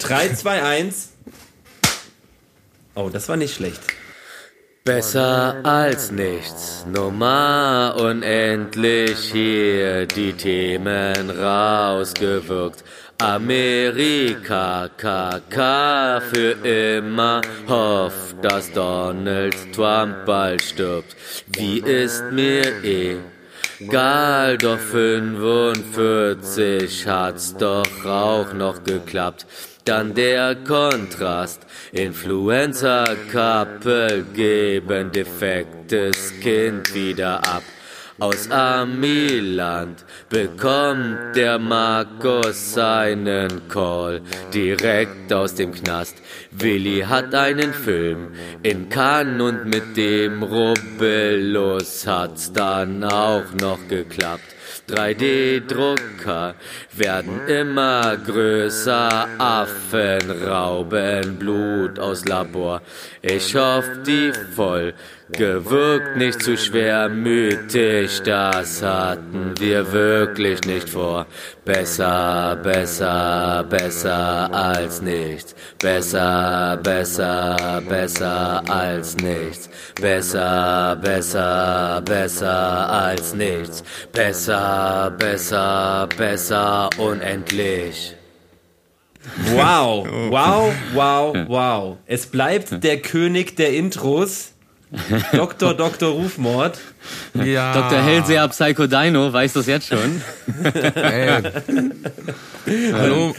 3, 2, 1. Oh, das war nicht schlecht. Besser als nichts, Nummer unendlich hier die Themen rausgewirkt. Amerika, KK für immer, hofft, dass Donald Trump bald stirbt. Wie ist mir eh egal, doch 45 hat's doch auch noch geklappt. Dann der Kontrast, Influencer-Kappel geben defektes Kind wieder ab. Aus Amiland bekommt der Markus seinen Call direkt aus dem Knast. Willi hat einen Film in Cannes und mit dem Rubbellus hat's dann auch noch geklappt. 3D-Drucker werden immer größer, Affen rauben Blut aus Labor. Ich hoffe, die voll gewirkt nicht zu schwermütig, das hatten wir wirklich nicht vor. Besser, besser, besser als nichts. Besser, besser, besser als nichts. Besser, besser, besser als nichts. Besser, besser, besser, unendlich. Wow, wow, wow, wow. Es bleibt der König der Intros. Dr. Dr. Rufmord. Ja. Dr. Hellseher Psycho Dino weiß das jetzt schon. Ey. hallo,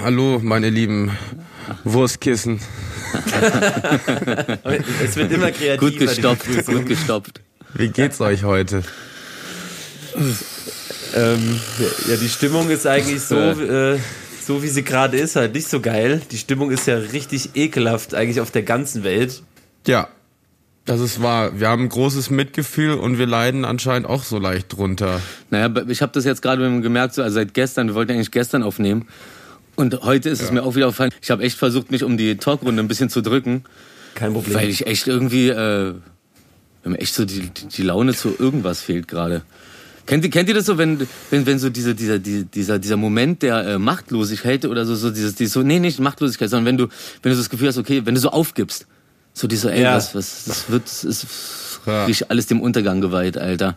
hallo, meine lieben Wurstkissen. Es wird immer kreativer. Gut gestopft, gut gestopft. Wie geht's euch heute? Ähm, ja, die Stimmung ist eigentlich so, äh, so wie sie gerade ist, halt nicht so geil. Die Stimmung ist ja richtig ekelhaft, eigentlich auf der ganzen Welt. Ja, das ist wahr. Wir haben ein großes Mitgefühl und wir leiden anscheinend auch so leicht drunter. Naja, ich habe das jetzt gerade gemerkt, so, also seit gestern, wir wollten eigentlich gestern aufnehmen. Und heute ist es mir auch wieder aufgefallen, ich habe echt versucht, mich um die Talkrunde ein bisschen zu drücken. Kein Problem. Weil ich echt irgendwie, äh, wenn mir echt so die, die Laune zu irgendwas fehlt gerade. Kennt ihr, kennt ihr das so, wenn, wenn, wenn so diese, dieser, dieser, dieser Moment der äh, Machtlosigkeit oder so, so dieses, dieses so, nee, nicht Machtlosigkeit, sondern wenn du, wenn du so das Gefühl hast, okay, wenn du so aufgibst, so dieser, ey, Ja. was, was, das wird, ist Ja. alles dem Untergang geweiht, Alter.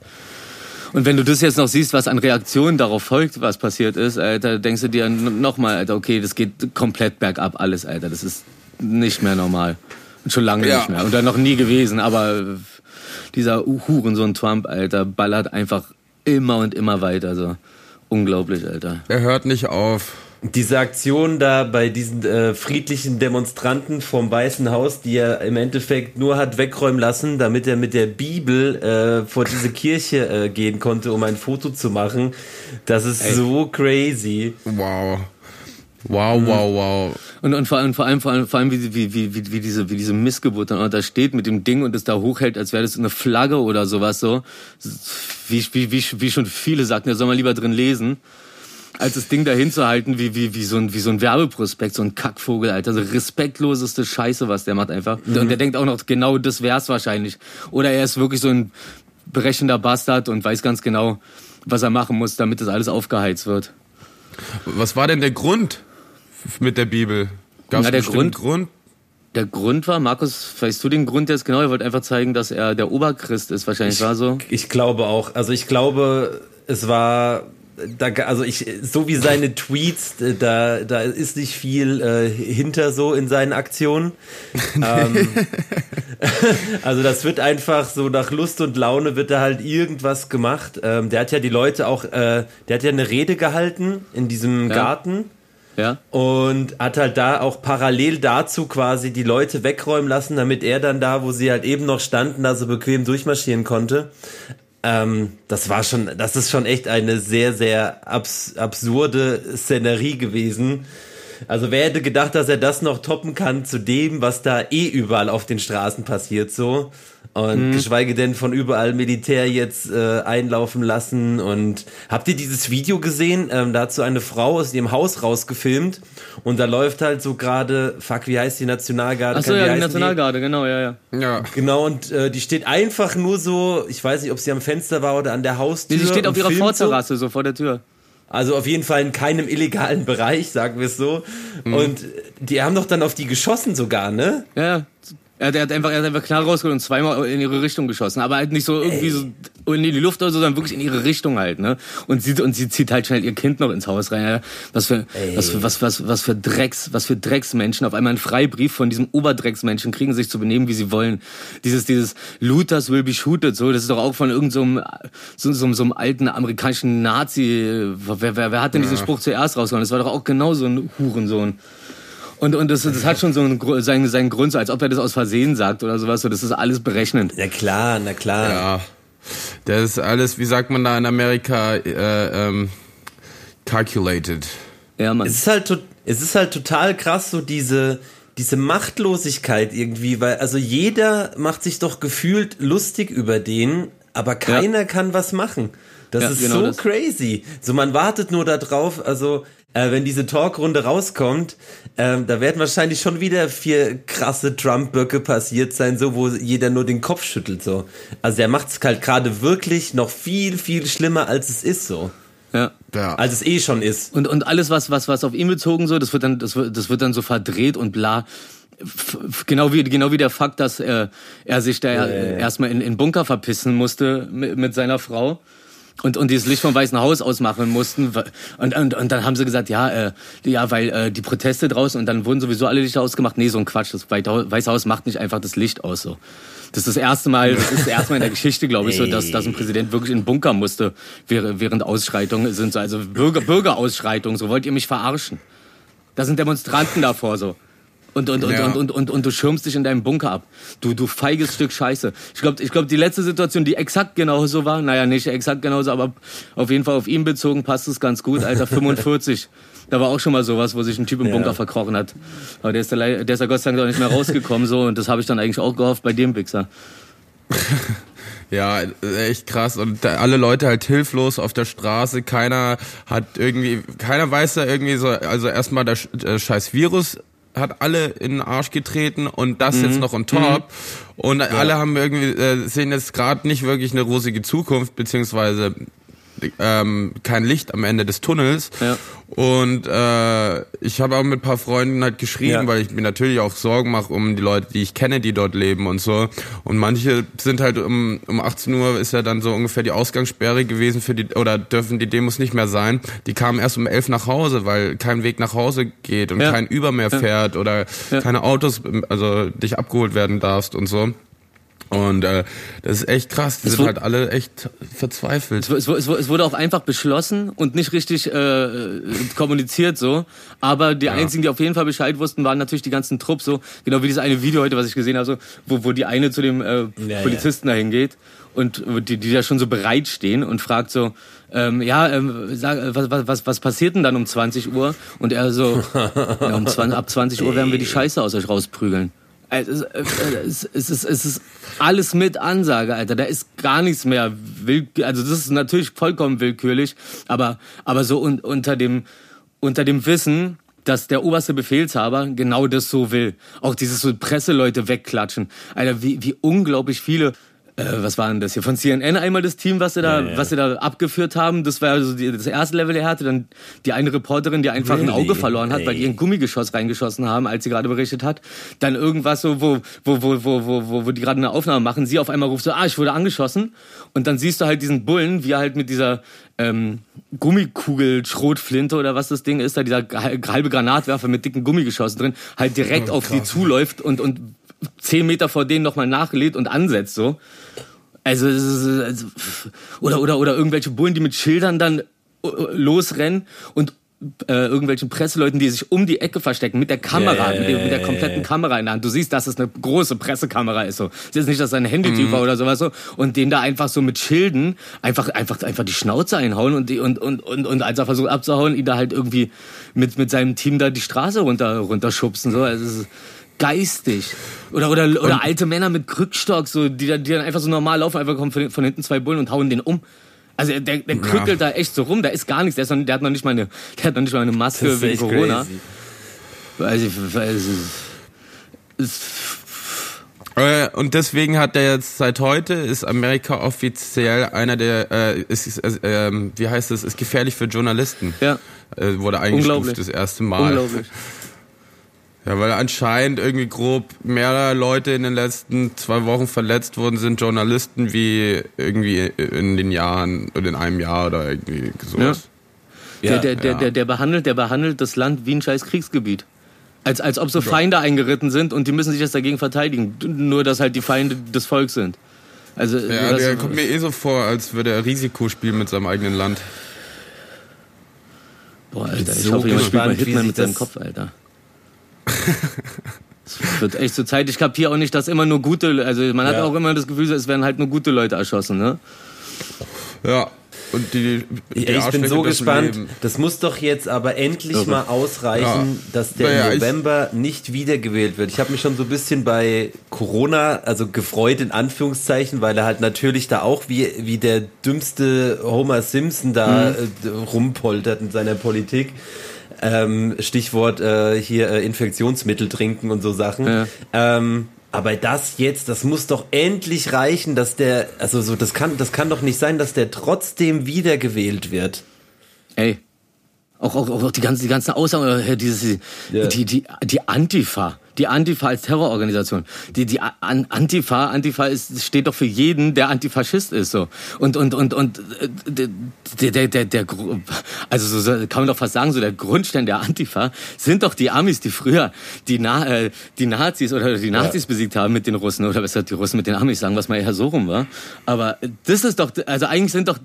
Und wenn du das jetzt noch siehst, was an Reaktionen darauf folgt, was passiert ist, Alter, denkst du dir nochmal, Alter, okay, das geht komplett bergab alles, Alter. Das ist nicht mehr normal. Und schon lange Ja. nicht mehr. Und dann noch nie gewesen, aber dieser Hurensohn Trump, Alter, ballert einfach immer und immer weiter, so. Unglaublich, Alter. Er hört nicht auf. Diese Aktion da bei diesen äh, friedlichen Demonstranten vom Weißen Haus, die er im Endeffekt nur hat wegräumen lassen, damit er mit der Bibel äh, vor diese Kirche äh, gehen konnte, um ein Foto zu machen, das ist so crazy. Wow. Wow, wow, wow. Und, und vor allem, vor allem, vor allem, vor allem wie, wie, wie, wie, wie diese, wie diese Missgeburt dann auch da steht mit dem Ding und es da hochhält, als wäre das eine Flagge oder sowas so. Wie, wie, wie, wie schon viele sagten, da soll man lieber drin lesen, als das Ding da hinzuhalten, wie, wie, wie, so ein, wie so ein Werbeprospekt, so ein Kackvogel, Alter. So respektloseste Scheiße, was der macht einfach. Und der denkt auch noch, genau das wär's wahrscheinlich. Oder er ist wirklich so ein berechender Bastard und weiß ganz genau, was er machen muss, damit das alles aufgeheizt wird. Was war denn der Grund mit der Bibel? Na, der einen Grund- Grund? Der Grund war, Markus, weißt du den Grund jetzt genau? Er wollte einfach zeigen, dass er der Oberchrist ist, wahrscheinlich war so. Ich glaube auch. Also ich glaube, es war da, also ich, so wie seine Tweets, äh, da, da ist nicht viel äh, hinter so in seinen Aktionen. ähm, also das wird einfach so nach Lust und Laune wird da halt irgendwas gemacht. Ähm, der hat ja die Leute auch, äh, der hat ja eine Rede gehalten in diesem Ja. Garten Ja? und hat halt da auch parallel dazu quasi die Leute wegräumen lassen, damit er dann da, wo sie halt eben noch standen, da so bequem durchmarschieren konnte. Ähm, das war schon, das ist schon echt eine sehr, sehr abs absurde Szenerie gewesen. Also wer hätte gedacht, dass er das noch toppen kann zu dem, was da eh überall auf den Straßen passiert so. Und geschweige denn von überall Militär jetzt äh, einlaufen lassen. Und habt ihr dieses Video gesehen? Ähm, da hat so eine Frau aus ihrem Haus rausgefilmt und da läuft halt so gerade, fuck, wie heißt die Nationalgarde? Achso, ja, die Nationalgarde, genau, ja, ja. Ja. Genau, und äh, die steht einfach nur so, ich weiß nicht, ob sie am Fenster war oder an der Haustür. Nee, sie steht auf ihrer Vorterrasse, so vor der Tür. Also auf jeden Fall in keinem illegalen Bereich, sagen wir es so. Mhm. Und die haben doch dann auf die geschossen sogar, ne? Ja, er, er, hat einfach, er hat einfach Knarre rausgeholt und zweimal in ihre Richtung geschossen. Aber halt nicht so irgendwie so in die Luft oder so, sondern wirklich in ihre Richtung halt, ne? Und sie, und sie zieht halt schnell ihr Kind noch ins Haus rein. Ja? Was für, was für, was, was, was für Drecks, was für Drecksmenschen. Auf einmal einen Freibrief von diesem Oberdrecksmenschen kriegen sich zu benehmen, wie sie wollen. Dieses, dieses Looters will be shooted, so, das ist doch auch von irgendeinem, so, so, so einem alten amerikanischen Nazi. Wer, wer, wer hat denn diesen Spruch zuerst rausgehauen? Das war doch auch genau so ein Hurensohn. Und, und das, das hat schon so einen, seinen, seinen Grund, so als ob er das aus Versehen sagt oder sowas. So, das ist alles berechnend. Na klar, na klar. Ja. Das ist alles, wie sagt man da in Amerika, äh, ähm, calculated. Ja, Mann. Es ist halt, to- es ist halt total krass, so diese, diese Machtlosigkeit irgendwie, weil also jeder macht sich doch gefühlt lustig über den, aber keiner kann was machen. Das Ja, ist genau so das. crazy. So man wartet nur darauf, also äh, wenn diese Talkrunde rauskommt, ähm, da werden wahrscheinlich schon wieder vier krasse Trump-Böcke passiert sein, so wo jeder nur den Kopf schüttelt so. Also er macht es halt gerade wirklich noch viel viel schlimmer als es ist so, Ja. Ja. als es eh schon ist. Und, und alles, was, was, was auf ihn bezogen so, das wird dann, das wird, das wird dann so verdreht und bla. F- Genau wie, genau wie der Fakt, dass er, er sich da erstmal in, in Bunker verpissen musste mit, mit seiner Frau. Und, und dieses Licht vom Weißen Haus ausmachen mussten. Und, und, und dann haben sie gesagt, ja, äh, ja, weil äh, die Proteste draußen und dann wurden sowieso alle Lichter ausgemacht. Nee, so ein Quatsch. Das Weiße Haus macht nicht einfach das Licht aus. So. Das ist das erste Mal, das ist das erste Mal in der Geschichte, glaube ich, so, dass, dass ein Präsident wirklich in den Bunker musste während, während Ausschreitungen sind. So, also Bürger, Bürgerausschreitungen. So wollt ihr mich verarschen? Da sind Demonstranten davor so. Und, und, und, Ja. und, und, und, und du schirmst dich in deinem Bunker ab. Du, du feiges Stück Scheiße. Ich glaube, ich glaub, die letzte Situation, die exakt genauso war, naja, nicht exakt genauso, aber auf jeden Fall auf ihn bezogen passt es ganz gut. Alter, 45. Da war auch schon mal sowas, wo sich ein Typ im Bunker verkrochen hat. Aber der ist, lei- der ist ja Gott sei Dank auch nicht mehr rausgekommen, so. Und das habe ich dann eigentlich auch gehofft bei dem Wichser. Ja, echt krass. Und alle Leute halt hilflos auf der Straße. Keiner hat irgendwie, keiner weiß da irgendwie so, also erstmal der, Sch- der scheiß Virus hat alle in den Arsch getreten und das jetzt noch on top. Und alle haben irgendwie, äh, sehen jetzt gerade nicht wirklich eine rosige Zukunft, beziehungsweise ähm, kein Licht am Ende des Tunnels. Ja. Und äh, ich habe auch mit ein paar Freunden halt geschrieben, Ja. weil ich mir natürlich auch Sorgen mache um die Leute, die ich kenne, die dort leben und so. Und manche sind halt um, um 18 Uhr ist ja dann so ungefähr die Ausgangssperre gewesen für die, oder dürfen die Demos nicht mehr sein. Die kamen erst um 11 nach Hause, weil kein Weg nach Hause geht und Ja. kein Uber mehr fährt oder Ja. keine Autos, also dich abgeholt werden darfst und so. Und äh, das ist echt krass. Die Es sind halt alle echt verzweifelt. Es, es, es wurde auch einfach beschlossen und nicht richtig äh, kommuniziert so. Aber die einzigen, die auf jeden Fall Bescheid wussten, waren natürlich die ganzen Trupps so. Genau wie dieses eine Video heute, was ich gesehen habe, so, wo, wo die eine zu dem äh, Ja, Polizisten dahin geht und die, die da schon so bereit stehen und fragt so, ähm, ja, ähm, sag, äh, was, was, was, was passiert denn dann um 20 Uhr? Und er so, ja, um 20, ab 20 Uhr werden wir die Scheiße aus euch rausprügeln. Also, Es ist, äh, es, ist, es ist alles mit Ansage, Alter. Da ist gar nichts mehr also das ist natürlich vollkommen willkürlich, aber aber so un, unter dem unter dem Wissen, dass der oberste Befehlshaber genau das so will. Auch dieses so Presseleute wegklatschen. Alter, wie wie unglaublich viele äh, was war denn das hier? Von CNN einmal das Team, was sie da, Ja, ja. was sie da abgeführt haben. Das war also die, das erste Level der Härte. Dann die eine Reporterin, die einfach ein Really? Auge verloren hat, weil die Ey. ein Gummigeschoss reingeschossen haben, als sie gerade berichtet hat. Dann irgendwas so, wo, wo, wo, wo, wo, wo, wo die gerade eine Aufnahme machen. Sie auf einmal ruft so, ah, ich wurde angeschossen. Und dann siehst du halt diesen Bullen, wie er halt mit dieser ähm, Gummikugel, Schrotflinte oder was das Ding ist, da dieser halbe Granatwerfer mit dicken Gummigeschossen drin, halt direkt auf die zuläuft und, und zehn Meter vor denen nochmal nachlädt und ansetzt so. Also, also oder, oder, oder irgendwelche Bullen, die mit Schildern dann äh, losrennen und äh, irgendwelchen Presseleuten, die sich um die Ecke verstecken mit der Kamera, Ja, mit, der, mit der kompletten Kamera in der Hand. Du siehst, dass es eine große Pressekamera ist. So. Es ist nicht, dass es ein Handytyp war oder sowas so. Und den da einfach so mit Schilden einfach, einfach, einfach die Schnauze einhauen und, die, und, und, und, und als er versucht abzuhauen, ihn da halt irgendwie mit, mit seinem Team da die Straße runter, runterschubsen. So. Also, es ist geistig. Oder, oder, oder alte Männer mit Krückstock, so, die, dann- die dann einfach so normal laufen, einfach kommen von, von hinten zwei Bullen und hauen den um. Also der, der krückelt da echt so rum, da ist gar nichts, der, ist noch, der hat noch nicht mal eine, der hat noch nicht mal eine Maske ist wegen Corona. Also, ich- also, es- Äh, und deswegen hat er jetzt seit heute ist Amerika offiziell einer der äh, ist, ist äh, wie heißt es ist gefährlich für Journalisten. Ja. Äh, wurde eingestuft das erste Mal. Unglaublich. Ja, weil anscheinend irgendwie grob mehr Leute in den letzten zwei Wochen verletzt worden sind, Journalisten, wie irgendwie in den Jahren oder in einem Jahr oder irgendwie sowas. der, der, der, ja. der, der, behandelt, der behandelt das Land wie ein scheiß Kriegsgebiet. Als, als ob so Feinde eingeritten sind und die müssen sich jetzt dagegen verteidigen. Nur, dass halt die Feinde des Volks sind. Also, Ja, das- der kommt mir eh so vor, als würde er Risiko spielen mit seinem eigenen Land. Boah, Alter, ich so hoffe, jemand spielt mal Hitman mit seinem Kopf, Alter. Es wird echt zur Zeit. Ich kapiere auch nicht, dass immer nur gute, also man hat Ja. auch immer das Gefühl, es werden halt nur gute Leute erschossen, ne? Ja. Und die, die Ja, ich bin so gespannt. leben. Das muss doch jetzt aber endlich Irre. mal ausreichen, Ja. dass der Naja, ich- November nicht wiedergewählt wird. Ich habe mich schon so ein bisschen bei Corona, also gefreut in Anführungszeichen, weil er halt natürlich da auch wie, wie der dümmste Homer Simpson da äh, rumpoltert in seiner Politik. Ähm, Stichwort äh, hier äh, Infektionsmittel trinken und so Sachen. Ja. Ähm, aber das jetzt, das muss doch endlich reichen, dass der, also so, das kann, das kann doch nicht sein, dass der trotzdem wiedergewählt wird. Ey. Auch, auch, auch die ganzen, die ganzen Aussagen, äh, dieses, Ja. die, die, die Antifa, die Antifa als Terrororganisation, die, die An- Antifa, Antifa ist, steht doch für jeden, der Antifaschist ist, so. Und, und, und, und, äh, der, der, der, der, also so kann man doch fast sagen, so der Grundstein der Antifa sind doch die Amis, die früher die, Na, äh, die Nazis oder die Nazis besiegt haben mit den Russen oder besser die Russen mit den Amis, sagen es mal eher so rum, war. Aber das ist doch, also eigentlich sind doch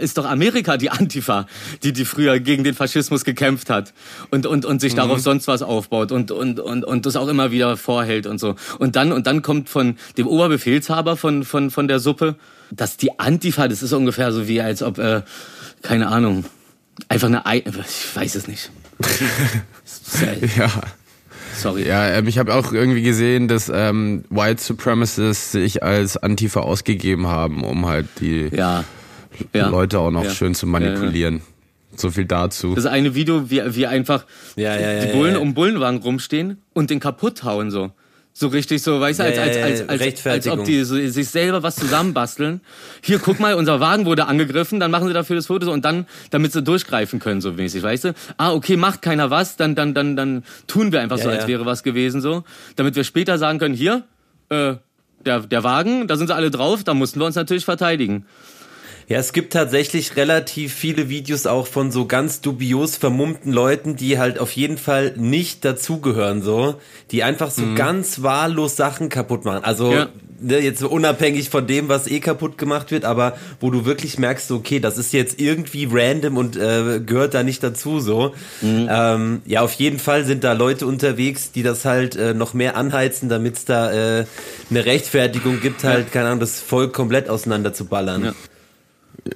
ist doch Amerika die Antifa, die die früher gegen den Faschismus gekämpft hat und und und sich darauf sonst was aufbaut und und und und das auch immer wieder vorhält und so. Und dann und dann kommt von dem Oberbefehlshaber von von von der Suppe, dass die Antifa, das ist ungefähr so wie als ob äh, keine Ahnung, einfach eine Ei ich weiß es nicht. Ja. Sorry. Ja, ähm, ich habe auch irgendwie gesehen, dass ähm, White Supremacists sich als Antifa ausgegeben haben, um halt die Ja. Ja. Leute auch noch Ja. schön zu manipulieren. So viel dazu. Das eine Video, wie, wie einfach Ja, ja, ja, die Bullen ja, ja. um Bullenwagen rumstehen und den kaputt hauen so. So richtig so, weißt du, als, als, als, als, als, ob die so, sich selber was zusammenbasteln. Hier, guck mal, unser Wagen wurde angegriffen, dann machen sie dafür das Foto so und dann, damit sie durchgreifen können, so mäßig, weißt du? Ah, okay, macht keiner was, dann, dann, dann, dann tun wir einfach so, als ja. wäre was gewesen, so. Damit wir später sagen können, hier, äh, der, der Wagen, da sind sie alle drauf, da mussten wir uns natürlich verteidigen. Ja, es gibt tatsächlich relativ viele Videos auch von so ganz dubios vermummten Leuten, die halt auf jeden Fall nicht dazugehören, so, die einfach so ganz wahllos Sachen kaputt machen. Also, Ja. ne, jetzt so unabhängig von dem, was eh kaputt gemacht wird, aber wo du wirklich merkst, okay, das ist jetzt irgendwie random und äh, gehört da nicht dazu, so. Ähm, ja, auf jeden Fall sind da Leute unterwegs, die das halt äh, noch mehr anheizen, damit es da äh, eine Rechtfertigung gibt, halt, keine Ahnung, das Volk komplett auseinander zu ballern. Ja.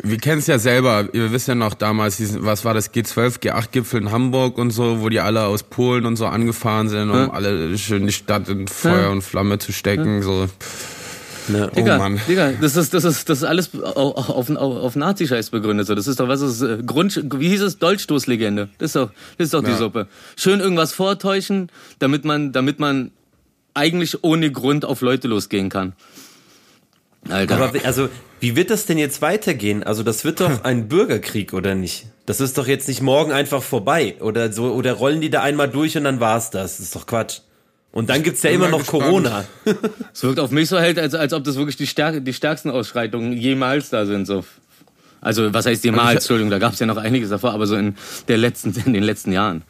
Wir kennen es ja selber. Ihr wisst ja noch damals, diesen, was war das, G12, G8-Gipfel in Hamburg und so, wo die alle aus Polen und so angefahren sind, um Ja. alle schön die Stadt in Feuer Ja. und Flamme zu stecken. So. Ja. Digga, Oh Mann. Digga, das ist, das ist, das ist alles auf, auf, auf, Nazi-Scheiß begründet. So. Das ist doch, was ist, äh, Grund, wie hieß es, Dolchstoßlegende. Das ist doch, das ist doch die Ja. Suppe. Schön irgendwas vortäuschen, damit man, damit man eigentlich ohne Grund auf Leute losgehen kann. Alter. Aber wie- also, wie wird das denn jetzt weitergehen? Also, das wird doch ein Bürgerkrieg, oder nicht? Das ist doch jetzt nicht morgen einfach vorbei. Oder so, oder rollen die da einmal durch und dann war's das. Das ist doch Quatsch. Und dann gibt's ja immer noch gespannt. Corona. Es wirkt auf mich so halt, als, als ob das wirklich die, stärk, die stärksten Ausschreitungen jemals da sind. So. Also, was heißt jemals? Entschuldigung, da gab es ja noch einiges davor, aber so in, der letzten, in den letzten Jahren.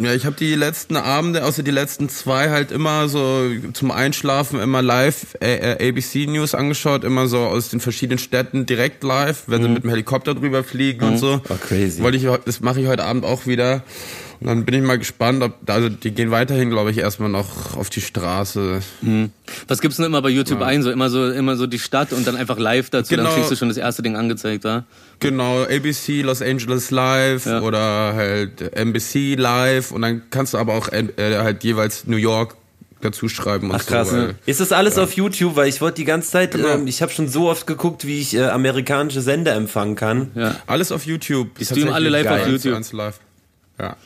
Ja, ich habe die letzten Abende, außer die letzten zwei, halt immer so zum Einschlafen immer live äh, ABC News angeschaut, immer so aus den verschiedenen Städten direkt live, wenn sie mit dem Helikopter drüber fliegen und so. Oh, crazy. Wollte ich, das mache ich heute Abend auch wieder. Und dann bin ich mal gespannt, ob, also die gehen weiterhin, glaube ich, erstmal noch auf die Straße. Was gibt's denn immer bei YouTube ein? So immer so immer so die Stadt und dann einfach live dazu, dann Genau. kriegst du schon das erste Ding angezeigt, wa? Genau, ABC Los Angeles Live Ja. oder halt NBC Live und dann kannst du aber auch äh, halt jeweils New York dazu schreiben und Ach krass. so. weil- Ist das alles auf YouTube? Weil ich wollte die ganze Zeit, Genau. ähm, ich habe schon so oft geguckt, wie ich äh, amerikanische Sender empfangen kann. Ja. Alles auf YouTube. Die streamen alle live auf YouTube. Live. Ja.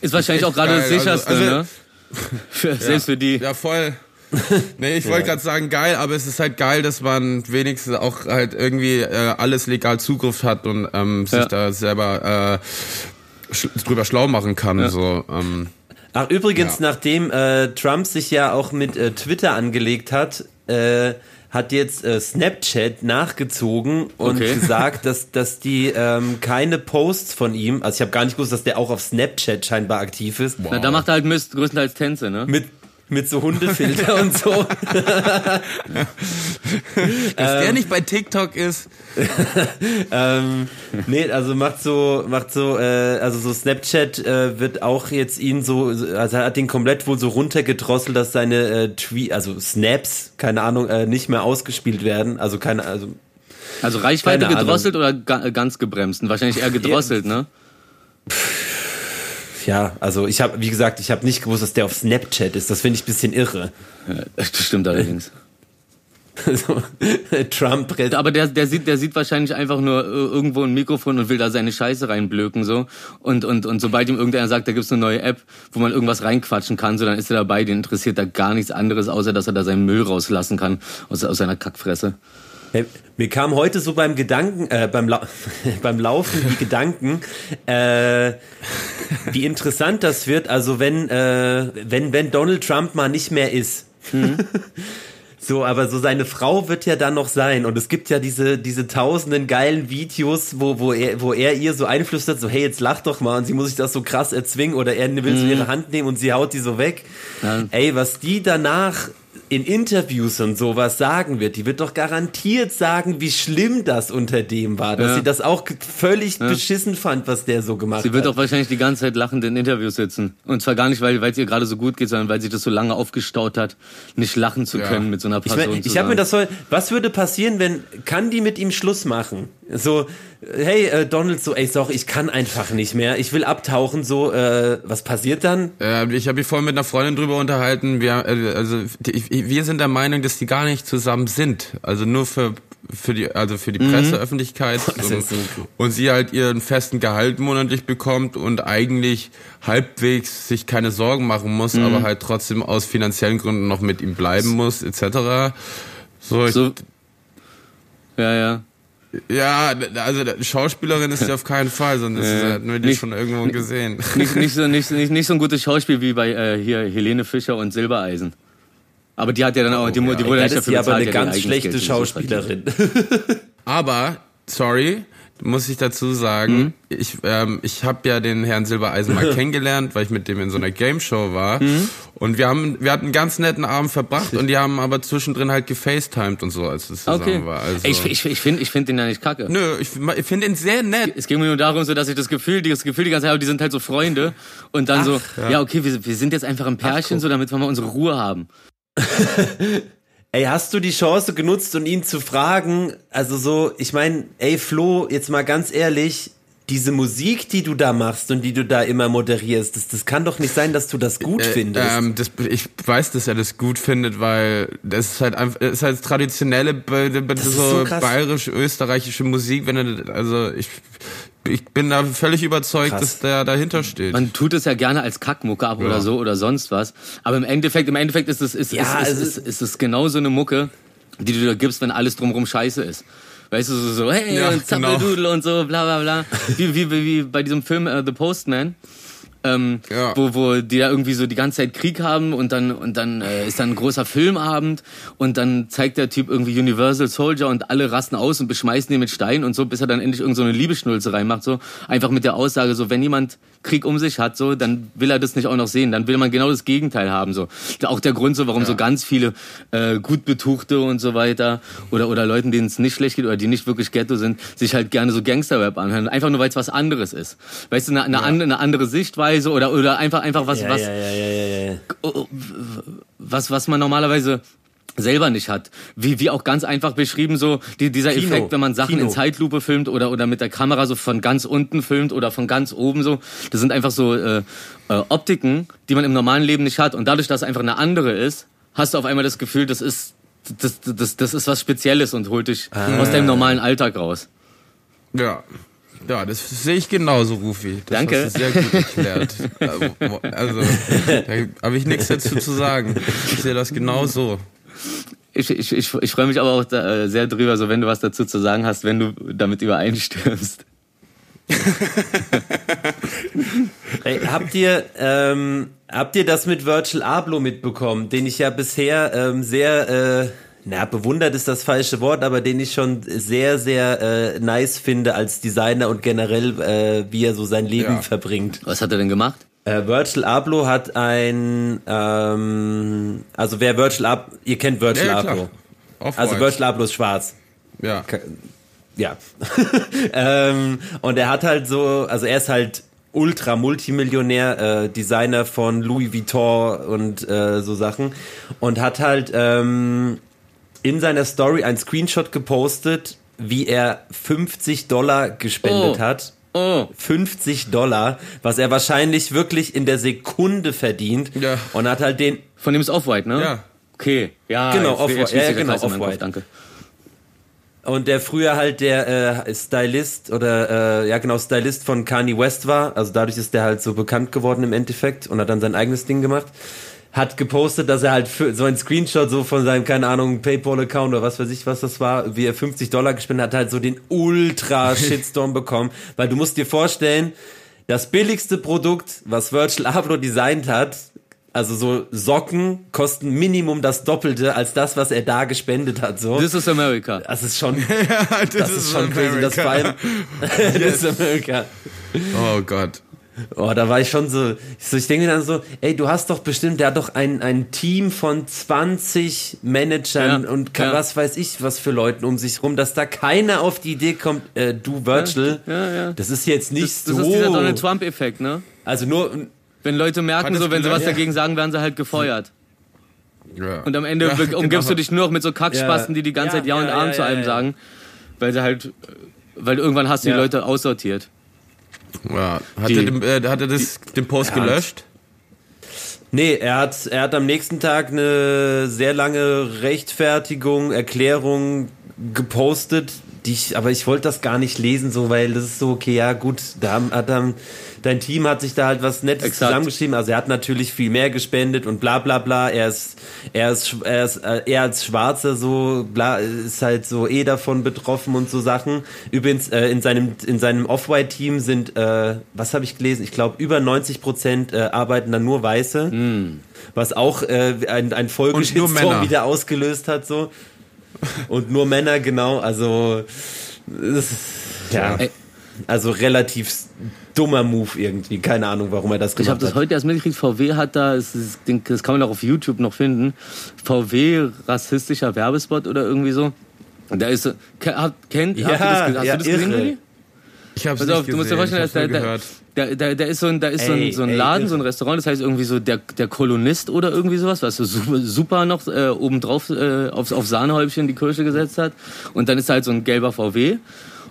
Ist wahrscheinlich echt auch gerade das. Also- sicherste, also- ne? Für, Selbst für die. Ja, voll. nee, ich wollte gerade sagen geil, aber es ist halt geil, dass man wenigstens auch halt irgendwie äh, alles legal Zugriff hat und ähm, sich Ja. da selber äh, sch drüber schlau machen kann. So, ähm, Ach, übrigens, Ja. nachdem äh, Trump sich ja auch mit äh, Twitter angelegt hat, äh, hat jetzt äh, Snapchat nachgezogen und Okay. gesagt, dass, dass die ähm, keine Posts von ihm, also ich habe gar nicht gewusst, dass der auch auf Snapchat scheinbar aktiv ist, Na, da macht er halt Mist, größtenteils Tänze, ne? mit, mit so Hundefilter und so. dass der nicht bei TikTok ist. ähm, nee, also macht so, macht so, äh, also so Snapchat äh, wird auch jetzt ihn so, also er hat ihn komplett wohl so runtergedrosselt, dass seine äh, Tweet, also Snaps, keine Ahnung, äh, nicht mehr ausgespielt werden. Also keine, also Also Reichweite gedrosselt oder ga, ganz gebremst? Und Wahrscheinlich eher gedrosselt, ne? Ja, also ich habe, wie gesagt, ich habe nicht gewusst, dass der auf Snapchat ist. Das finde ich ein bisschen irre. Das stimmt allerdings. so, Trump Aber der, der sieht, der sieht wahrscheinlich einfach nur äh, irgendwo ein Mikrofon und will da seine Scheiße reinblöken so. Und und und sobald ihm irgendeiner sagt, da gibt's eine neue App, wo man irgendwas reinquatschen kann, so dann ist er dabei. Den interessiert da gar nichts anderes, außer dass er da seinen Müll rauslassen kann aus, aus seiner Kackfresse. Mir kam heute so beim Gedanken, äh, beim, Lau beim Laufen die Gedanken, äh, wie interessant das wird. Also wenn, äh, wenn, wenn Donald Trump mal nicht mehr ist. So, aber so seine Frau wird ja dann noch sein. Und es gibt ja diese, diese tausenden geilen Videos, wo, wo, er, wo er ihr so einflüstert, so, hey, jetzt lach doch mal. Und sie muss sich das so krass erzwingen. Oder er will so ihre Hand nehmen und sie haut die so weg. Ja. Ey, was die danach in Interviews und sowas sagen wird, die wird doch garantiert sagen, wie schlimm das unter dem war, dass Ja. sie das auch völlig beschissen fand, was der so gemacht Sie wird hat. auch wahrscheinlich die ganze Zeit lachend in Interviews sitzen. Und zwar gar nicht, weil weil es ihr gerade so gut geht, sondern weil sie das so lange aufgestaut hat, nicht lachen zu Ja. können mit so einer Ich, Person. mein, ich habe mir das so, was würde passieren, wenn, kann die mit ihm Schluss machen? So, hey, äh, Donald, so, ey, sorry, ich kann einfach nicht mehr, ich will abtauchen, so, äh, was passiert dann? Äh, ich habe mich vorhin mit einer Freundin drüber unterhalten. Wir, äh, also die, wir sind der Meinung, dass die gar nicht zusammen sind. Also nur für für die also für die Presseöffentlichkeit Das und, und sie halt ihren festen Gehalt monatlich bekommt und eigentlich halbwegs sich keine Sorgen machen muss, aber halt trotzdem aus finanziellen Gründen noch mit ihm bleiben muss etc. So, ich, so, ja, ja. Ja, also Schauspielerin ist sie auf keinen Fall, sonst Äh, hätten wir die nicht- schon irgendwo gesehen. Nicht, nicht, so, nicht, nicht, nicht so ein gutes Schauspiel wie bei äh, hier Helene Fischer und Silbereisen. Aber die hat ja dann auch, die, die wurde Oh, Ey, nicht das ist dafür ja aber bezahlt. eine ganz schlechte Geld, ist Schauspielerin. Aber, sorry, muss ich dazu sagen, ich, ähm, ich habe ja den Herrn Silbereisen mal kennengelernt, weil ich mit dem in so einer Gameshow war. Und wir haben, wir hatten einen ganz netten Abend verbracht und die haben aber zwischendrin halt gefacetimed und so, als es zusammen Okay. war. Also, Ich, ich, ich finde ich find den ja nicht kacke. nö, ich, ich finde ihn sehr nett. Es ging mir nur darum, so, dass ich das Gefühl, das Gefühl die ganze Zeit habe, die sind halt so Freunde. Und dann so, ja, okay, wir, wir sind jetzt einfach ein Pärchen, so, damit wir mal unsere Ruhe haben. Ey, hast du die Chance genutzt, um ihn zu fragen? Also so, ich meine, ey Flo, jetzt mal ganz ehrlich, diese Musik, die du da machst und die du da immer moderierst, das, das kann doch nicht sein, dass du das gut findest. Ähm, das, ich weiß, dass er das gut findet, weil das ist halt einfach, das ist halt traditionelle, be- be- ist so, so krass. bayerisch-österreichische Musik. Wenn er, also ich, ich bin da völlig überzeugt, Krass. dass der dahinter steht. Man tut es ja gerne als Kackmucke ab oder so oder sonst was. Aber im Endeffekt, im Endeffekt ist es, ist, Ja, ist, es ist, ist, ist es genau so eine Mucke, die du da gibst, wenn alles drumherum scheiße ist. Weißt du, so, so hey, Ja, und Zappeldudel und so, bla bla bla. Wie, wie, wie, wie bei diesem Film äh, The Postman. Ähm, Ja. wo, wo die da irgendwie so die ganze Zeit Krieg haben und dann und dann äh, ist dann ein großer Filmabend und dann zeigt der Typ irgendwie Universal Soldier und alle rasten aus und beschmeißen ihn mit Steinen und so, bis er dann endlich irgend so eine Liebesschnulze reinmacht, so. Einfach mit der Aussage, so wenn jemand Krieg um sich hat, so dann will er das nicht auch noch sehen, dann will man genau das Gegenteil haben, so. Auch der Grund, so warum so ganz viele äh, gut betuchte und so weiter oder oder Leuten, denen es nicht schlecht geht oder die nicht wirklich Ghetto sind, sich halt gerne so Gangsterrap anhören, einfach nur weil es was anderes ist, weißt du, eine, eine, andere, eine andere Sichtweise oder oder einfach einfach was ja, was ja, ja, ja, ja, ja. was, was man normalerweise selber nicht hat. Wie, wie auch ganz einfach beschrieben, so die, dieser Kino. Effekt, wenn man Sachen Kino. in Zeitlupe filmt oder, oder mit der Kamera so von ganz unten filmt oder von ganz oben so. Das sind einfach so äh, äh, Optiken, die man im normalen Leben nicht hat. Und dadurch, dass es einfach eine andere ist, hast du auf einmal das Gefühl, das ist, das, das, das ist was Spezielles und holt dich aus deinem normalen Alltag raus. ja. Ja, das sehe ich genauso, Rufi. Das Danke. Hast du sehr gut erklärt. also, da habe ich nichts dazu zu sagen. Ich sehe das genau so. Ich, ich, ich, ich freue mich aber auch da, äh, sehr drüber, so wenn du was dazu zu sagen hast, wenn du damit übereinstimmst. Ey, habt ihr ähm, habt ihr das mit Virgil Abloh mitbekommen, den ich ja bisher ähm, sehr äh, na, bewundert ist das falsche Wort, aber den ich schon sehr, sehr äh, nice finde als Designer und generell, äh, wie er so sein Leben Ja. verbringt. Was hat er denn gemacht? Äh, Virgil Abloh hat ein, ähm, also wer Virgil Abloh, ihr kennt Virgil Ja. Abloh. Also Virgil Abloh ist schwarz. Ja. Ja. ähm, und er hat halt so, also er ist halt ultra Multimillionär, äh, Designer von Louis Vuitton und äh, so Sachen und hat halt ähm, in seiner Story ein Screenshot gepostet, wie er 50 Dollar gespendet Oh. hat. Oh, 50 Dollar, was er wahrscheinlich wirklich in der Sekunde verdient Ja. und hat halt den von dem ist Off-White, ne? Ja. Okay, ja. Genau, Off-White. Ja, genau, Off-White. Danke. Und der früher halt der äh, Stylist oder äh, ja genau Stylist von Kanye West war, also dadurch ist der halt so bekannt geworden im Endeffekt und hat dann sein eigenes Ding gemacht. Hat gepostet, dass er halt für, so ein Screenshot so von seinem, keine Ahnung, Paypal-Account oder was weiß ich, was das war, wie er 50 Dollar gespendet hat, halt so den Ultra-Shitstorm bekommen. Weil du musst dir vorstellen, das billigste Produkt, was Virgil Abloh designt hat, also so Socken, kosten Minimum das Doppelte als das, was er da gespendet hat. So. This is America. Das ist schon, das, ist schon crazy. Das vor allem, das ist Amerika. Oh Gott. Oh, da war ich schon so, so ich denke mir dann so, ey, du hast doch bestimmt, der hat doch ein, ein Team von 20 Managern Ja, und ja. was weiß ich, was für Leuten um sich rum, dass da keiner auf die Idee kommt, äh, du Virgil, Ja, ja. das ist jetzt nicht Das, das so. ist dieser Donald Trump-Effekt, ne? Also nur, Wenn Leute merken, so, das wenn sie was dagegen sagen, werden sie halt gefeuert. Ja. Und am Ende umgibst genau. du dich nur noch mit so Kackspasten, Ja. die die ganze Ja, Zeit Ja und ja, Arm ja, zu ja, einem ja. sagen, weil sie halt, weil irgendwann hast du Ja. die Leute aussortiert. Ja. Hat, Die- er, den, äh, hat er das, den Post gelöscht? Nee, er hat, er hat am nächsten Tag eine sehr lange Rechtfertigung, Erklärung gepostet, die ich, aber ich wollte das gar nicht lesen, so, weil das ist so, okay, ja, gut, da haben- hat dann, dein Team hat sich da halt was Nettes Exakt. zusammengeschrieben, also er hat natürlich viel mehr gespendet und bla, bla, bla, er ist, er ist, er ist, äh, er als Schwarzer so, bla, ist halt so eh davon betroffen und so Sachen. Übrigens, äh, in seinem, in seinem Off-White-Team sind, äh, was habe ich gelesen? Ich glaube, über 90 Prozent äh, arbeiten dann nur Weiße was auch äh, ein, ein Männer. wieder ausgelöst hat so und nur Männer genau also das ist, ja Ey. also relativ dummer Move irgendwie keine Ahnung warum er das Ich habe gemacht das hat heute erst mitgekriegt. VW hat da, es ist- das kann man auch auf YouTube noch finden. VW rassistischer Werbespot oder irgendwie so. Und da ist so, kennt, Ja, habt ihr das, hast ja, du das gesehen. Willi? Ich hab's Pass nicht auf, du musst dir gesehen, vorstellen, ich dass hab's da, da, gehört. Da, da, da ist so ein, da ist so Ey, ein, so ein ey, Laden, irre. so ein Restaurant, das heißt irgendwie so der, der Kolonist oder irgendwie sowas, was so super, super noch äh, obendrauf äh, aufs, auf Sahnehäubchen die Kirsche gesetzt hat. Und dann ist da halt so ein gelber VW.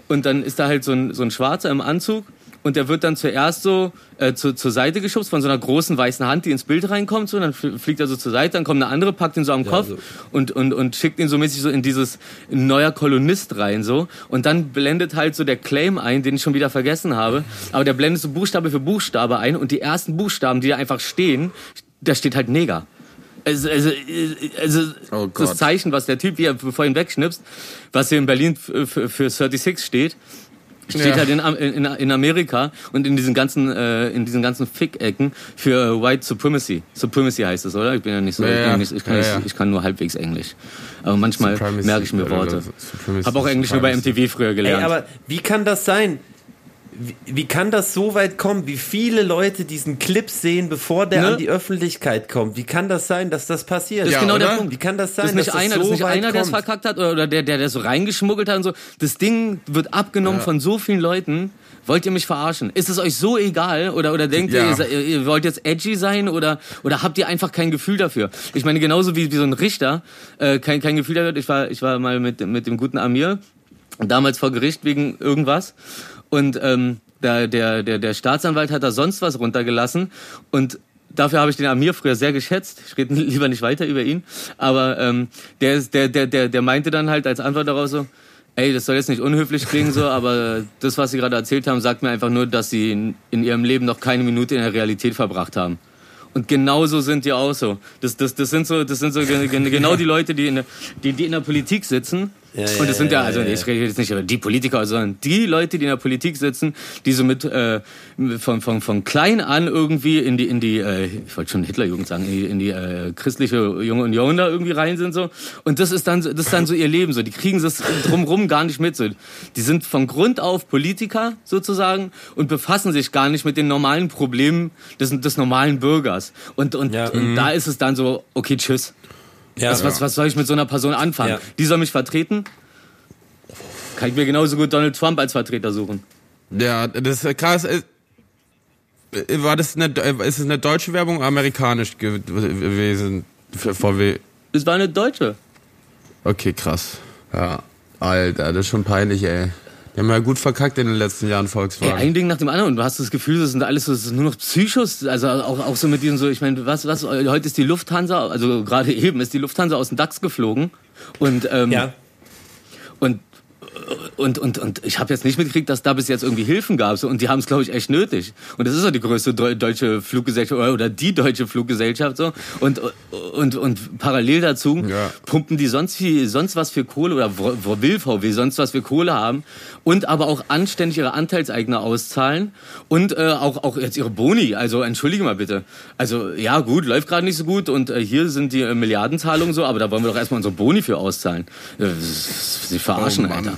Und dann ist da halt so ein, so ein Schwarzer im Anzug. Und der wird dann zuerst so äh, zu, zur Seite geschubst von so einer großen weißen Hand, die ins Bild reinkommt. So, dann fl- fliegt er so zur Seite, dann kommt eine andere, packt ihn so am Kopf so. und, und, und schickt ihn so mäßig so in dieses neuer Kolonist rein. so Und dann blendet halt so der Claim ein, den ich schon wieder vergessen habe. Aber der blendet so Buchstabe für Buchstabe ein und die ersten Buchstaben, die da einfach stehen, da steht halt Neger. Also, also, also Oh das. Zeichen, was der Typ, wie er vorhin wegschnipst, was hier in Berlin für, für 36 steht, steht Ja. halt in, in, in Amerika und in diesen ganzen äh, in diesen ganzen Fick-Ecken für White Supremacy. Supremacy heißt es, oder? Ich bin ja nicht so, Ja, ich, nicht, ich, kann Ja, nicht, ich kann nur halbwegs Englisch. Aber manchmal Supremacy merke ich mir Worte. Habe auch Englisch nur bei. MTV früher Ey, gelernt. aber wie kann das sein wie, wie kann das so weit kommen? Wie viele Leute diesen Clip sehen, bevor der Ne? an die Öffentlichkeit kommt? Wie kann das sein, dass das passiert? Das ist Ja, genau der oder? Punkt. Wie kann das sein, Das ist nicht dass einer, das so das ist nicht weit einer, der es verkackt hat oder, der, der das so reingeschmuggelt hat und so. Das Ding wird abgenommen von so vielen Leuten. Wollt ihr mich verarschen? Ist es euch so egal oder oder denkt Ja. ihr, ihr, ihr wollt jetzt edgy sein oder oder habt ihr einfach kein Gefühl dafür? Ich meine genauso wie, wie so ein Richter äh, kein kein Gefühl dafür. hat. Ich war ich war mal mit mit dem guten Amir damals vor Gericht wegen irgendwas und ähm, der, der, der, der Staatsanwalt hat da sonst was runtergelassen und dafür habe ich den Amir früher sehr geschätzt. Ich rede lieber nicht weiter über ihn, aber ähm, der, der, der, der, der meinte dann halt als Antwort darauf so, ey, das soll jetzt nicht unhöflich klingen so, aber das, was Sie gerade erzählt haben, sagt mir einfach nur, dass Sie in, in Ihrem Leben noch keine Minute in der Realität verbracht haben. Und genauso sind die auch so. Das, das, das sind so, das sind so genau die Leute, die in der, die, die in der Politik sitzen ja, und das sind ja, also ich rede jetzt nicht über die Politiker, sondern die Leute, die in der Politik sitzen, die so mit äh, von, von, von klein an irgendwie in die, in die äh, ich wollte schon Hitlerjugend sagen, in die, in die äh, christliche Junge Union da irgendwie rein sind so. Und das ist dann, das ist dann so ihr Leben so. Die kriegen das drumrum gar nicht mit so. Die sind von Grund auf Politiker sozusagen und befassen sich gar nicht mit den normalen Problemen des, des normalen Bürgers. Und, und, ja, und da ist es dann so, okay, tschüss. Ja, was, was, was soll ich mit so einer Person anfangen? Ja. Die soll mich vertreten? Kann ich mir genauso gut Donald Trump als Vertreter suchen. Ja, das ist krass. Äh, war das eine, ist es eine deutsche Werbung amerikanisch gewesen für VW? Es war eine deutsche. Okay, krass. Ja, Alter, das ist schon peinlich, ey. Die haben ja gut verkackt in den letzten Jahren Volkswagen. Ey, ein Ding nach dem anderen. Und du hast das Gefühl, das sind alles so, das ist nur noch Psychos. Also auch, auch so mit diesen so, ich meine, was, was, heute ist die Lufthansa, also gerade eben ist die Lufthansa aus dem DAX geflogen. Und, ähm, ja. und und, und, und ich habe jetzt nicht mitgekriegt, dass da bis jetzt irgendwie Hilfen gab. Und die haben es, glaube ich, echt nötig. Und das ist ja die größte deutsche Fluggesellschaft oder die deutsche Fluggesellschaft. so Und, und, und parallel dazu ja. pumpen die sonst, wie, sonst was für Kohle oder wo will VW sonst was für Kohle haben und aber auch anständig ihre Anteilseigner auszahlen und äh, auch, auch jetzt ihre Boni. Also entschuldige mal bitte. Also ja gut, läuft gerade nicht so gut und äh, hier sind die äh, Milliardenzahlungen so, aber da wollen wir doch erstmal unsere Boni für auszahlen. Äh, sie verarschen, oh, Alter.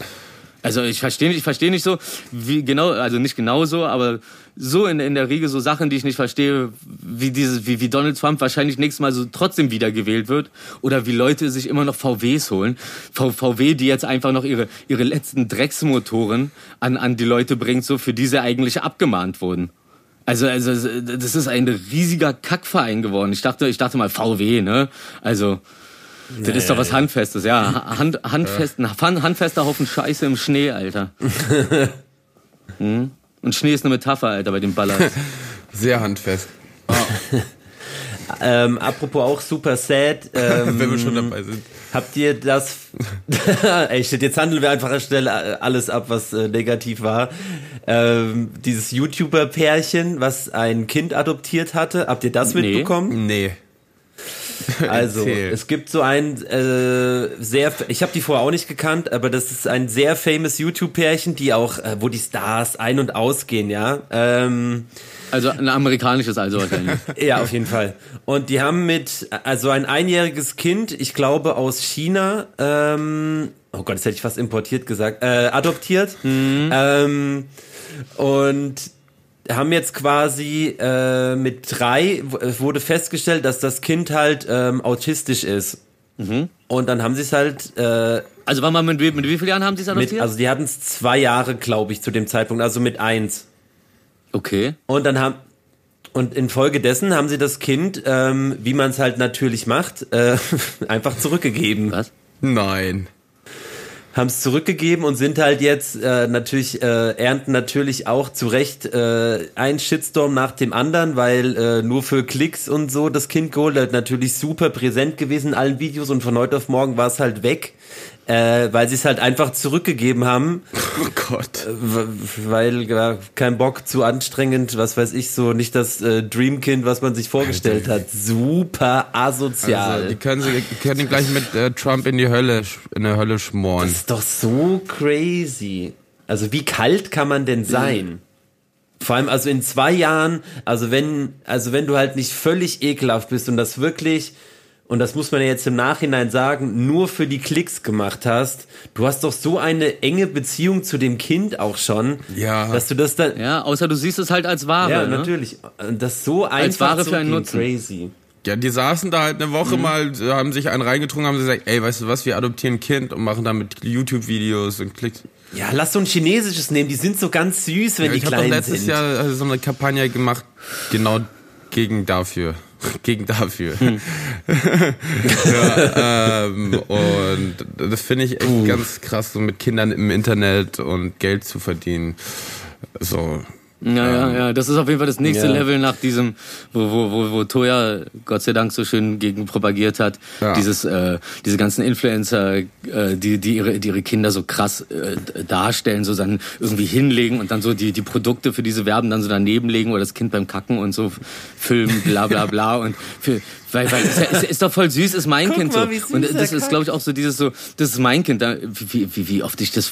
Also ich verstehe nicht, ich verstehe nicht so, wie genau, also nicht genau so, aber so in, in der Regel so Sachen, die ich nicht verstehe, wie dieses, wie, wie Donald Trump wahrscheinlich nächstes Mal so trotzdem wiedergewählt wird oder wie Leute sich immer noch VWs holen. V, VW, die jetzt einfach noch ihre, ihre letzten Drecksmotoren an, an die Leute bringt, so für diese eigentlich abgemahnt wurden. Also, also, das ist ein riesiger Kackverein geworden. Ich dachte, ich dachte mal VW, ne? Also, das ist doch was Handfestes, ja. Hand, handfesten, handfester Haufen Scheiße im Schnee, Alter. hm? Und Schnee ist eine Metapher, Alter, bei dem Baller. Sehr handfest. Oh. ähm, apropos auch super sad. Ähm, Wenn wir schon dabei sind. Habt ihr das? Ey, shit, jetzt handeln wir einfach schnell alles ab, was äh, negativ war. Ähm, dieses YouTuber-Pärchen, was ein Kind adoptiert hatte, habt ihr das nee. mitbekommen? Nee. Also, es gibt so ein äh, sehr, ich habe die vorher auch nicht gekannt, aber das ist ein sehr famous YouTube-Pärchen, die auch, äh, wo die Stars ein- und ausgehen, ja. Ähm, also ein amerikanisches also wahrscheinlich. ja, auf jeden Fall. Und die haben mit, also ein einjähriges Kind, ich glaube aus China, ähm, oh Gott, das hätte ich fast importiert gesagt, äh, adoptiert. Mhm. Ähm, und haben jetzt quasi äh, mit drei wurde festgestellt, dass das Kind halt ähm, autistisch ist. Mhm. Und dann haben sie es halt. Äh, also wann mal mit, mit wie vielen Jahren haben sie es adoptiert? Mit, also die hatten es zwei Jahre, glaube ich, zu dem Zeitpunkt, also mit eins. Okay. Und dann haben und infolgedessen haben sie das Kind, ähm, wie man es halt natürlich macht, äh, einfach zurückgegeben. Was? Nein haben es zurückgegeben und sind halt jetzt äh, natürlich äh, ernten natürlich auch zu Recht äh, ein Shitstorm nach dem anderen, weil äh, nur für Klicks und so das Kind geholt. Hat natürlich super präsent gewesen in allen Videos und von heute auf morgen war es halt weg äh, weil sie es halt einfach zurückgegeben haben. Oh Gott. Äh, weil ja, kein Bock, zu anstrengend, was weiß ich so, nicht das äh, Dreamkind, was man sich vorgestellt hat. Super asozial. Also, die können sie können ihn gleich mit äh, Trump in die Hölle in der Hölle schmoren. Das ist doch so crazy. Also wie kalt kann man denn sein? Vor allem also in zwei Jahren, also wenn, also wenn du halt nicht völlig ekelhaft bist und das wirklich und das muss man ja jetzt im Nachhinein sagen, nur für die Klicks gemacht hast. Du hast doch so eine enge Beziehung zu dem Kind auch schon, ja. dass du das dann. Ja, außer du siehst es halt als Ware. Ja, ne? natürlich. Das so einfach als Ware für einen Nutzen. Crazy. Ja, die saßen da halt eine Woche mhm. mal, haben sich einen reingetrunken, haben gesagt, ey, weißt du was, wir adoptieren ein Kind und machen damit YouTube-Videos und Klicks. Ja, lass so ein chinesisches nehmen, die sind so ganz süß, wenn ja, die klein sind. Ich habe letztes Jahr so eine Kampagne gemacht, genau gegen dafür. gegen dafür. Hm. ja, ähm, und das finde ich echt uh. ganz krass, so mit Kindern im Internet und Geld zu verdienen. So, Ja, ja, ja. Das ist auf jeden Fall das nächste Ja. Level nach diesem, wo, wo, wo, wo Toya Gott sei Dank so schön gegen propagiert hat. Ja. Dieses, äh, diese ganzen Influencer, äh, die, die, ihre, die ihre Kinder so krass äh, darstellen, so dann irgendwie hinlegen und dann so die, die Produkte für diese Werben dann so daneben legen oder das Kind beim Kacken und so filmen, bla bla bla. Und für, weil, weil ist, ist, ist doch voll süß, ist mein Guck Kind mal, so. wie süß Und das ist, glaube ich, auch so dieses so, das ist mein Kind. Wie, wie, wie oft ich das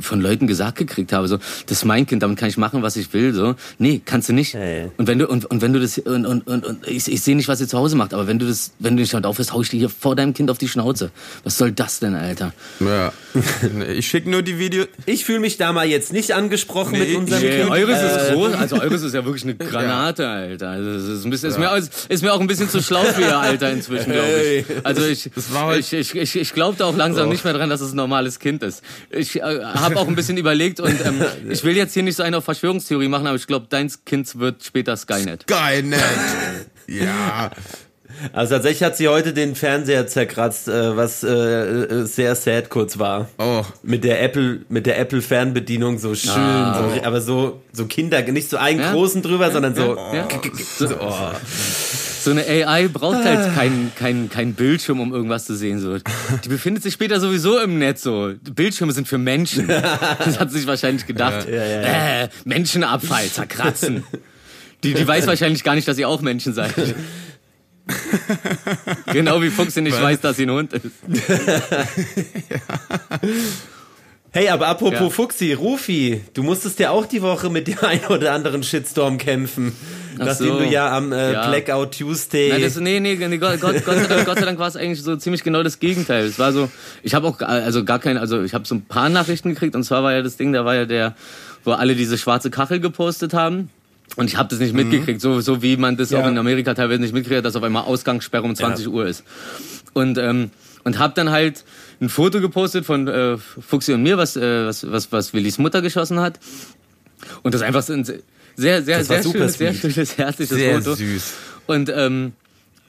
von Leuten gesagt gekriegt habe, so, das ist mein Kind, damit kann ich machen, was ich will, so. Nee, kannst du nicht. Ey. Und wenn du, und, und wenn du das, und, und, und, und ich, ich sehe nicht, was ihr zu Hause macht, aber wenn du das, wenn du nicht damit aufhörst, hau ich dir hier vor deinem Kind auf die Schnauze. Was soll das denn, Alter? Ja. Ich schicke nur die Video. Ich fühle mich da mal jetzt nicht angesprochen Nee, mit unserem nee, Kind. eures ist Äh, groß, also eures ist ja wirklich eine Granate, Alter. Also ist, ein bisschen, ist, mir, auch- ist mir auch ein bisschen zu schlau für ihr Alter inzwischen, glaube ich. Also ich, ich, ich, ich, ich glaube da auch langsam nicht mehr dran, dass es ein normales Kind ist. Ich äh, habe auch ein bisschen überlegt und ähm, ich will jetzt hier nicht so eine auf Verschwörungstheorie machen, aber ich glaube, deins Kind wird später Skynet. Ne? Ja. Also tatsächlich hat sie heute den Fernseher zerkratzt, äh, was äh, äh, sehr sad kurz war. Oh. Mit der Apple, mit der Apple Fernbedienung so schön, Ah. so, aber so so Kinder, nicht so einen Ja. großen drüber, sondern so. Ja? So, so eine AI braucht halt keinen kein, kein Bildschirm, um irgendwas zu sehen. So. Die befindet sich später sowieso im Netz. So. Bildschirme sind für Menschen. Das hat sie sich wahrscheinlich gedacht. Äh, Menschenabfall, zerkratzen. Die, die weiß wahrscheinlich gar nicht, dass ihr auch Menschen seid. Genau wie Fuchs nicht weiß, dass sie ein Hund ist. Hey, aber apropos Ja. Fuxi, Rufi, du musstest ja auch die Woche mit dem ein oder anderen Shitstorm kämpfen, Ach nachdem so. du ja am äh, Ja. Blackout Tuesday. Nein, das, nee, nee, nee Gott, Gott, Gott, sei Dank, Gott sei Dank war es eigentlich so ziemlich genau das Gegenteil. Es war so, ich habe auch, also gar kein, also ich habe so ein paar Nachrichten gekriegt und zwar war ja das Ding, da war ja der, wo alle diese schwarze Kachel gepostet haben. Und ich habe das nicht mitgekriegt, so, so wie man das Ja. auch in Amerika teilweise nicht mitkriegt, dass auf einmal Ausgangssperre um 20 Uhr ist. Und, ähm, und habe dann halt ein Foto gepostet von äh, Fuxi und mir, was, äh, was, was, was Willis Mutter geschossen hat. Und das einfach so ein sehr, sehr, sehr super schönes, sehr schönes, herzliches Sehr Foto. süß. Und, ähm,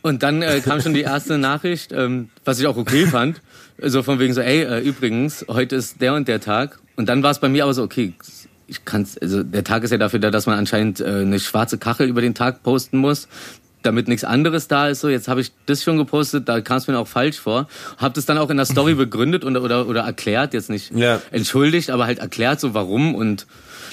und dann äh, kam schon die erste Nachricht, ähm, was ich auch okay fand. So von wegen so, ey, äh, übrigens, heute ist der und der Tag. Und dann war es bei mir aber so, okay, ich kann's, also der Tag ist ja dafür da, dass man anscheinend äh, eine schwarze Kachel über den Tag posten muss, damit nichts anderes da ist. So, jetzt habe ich das schon gepostet, da kam es mir auch falsch vor. Habe das dann auch in der Story begründet und, oder, oder erklärt, jetzt nicht Ja. entschuldigt, aber halt erklärt, so warum und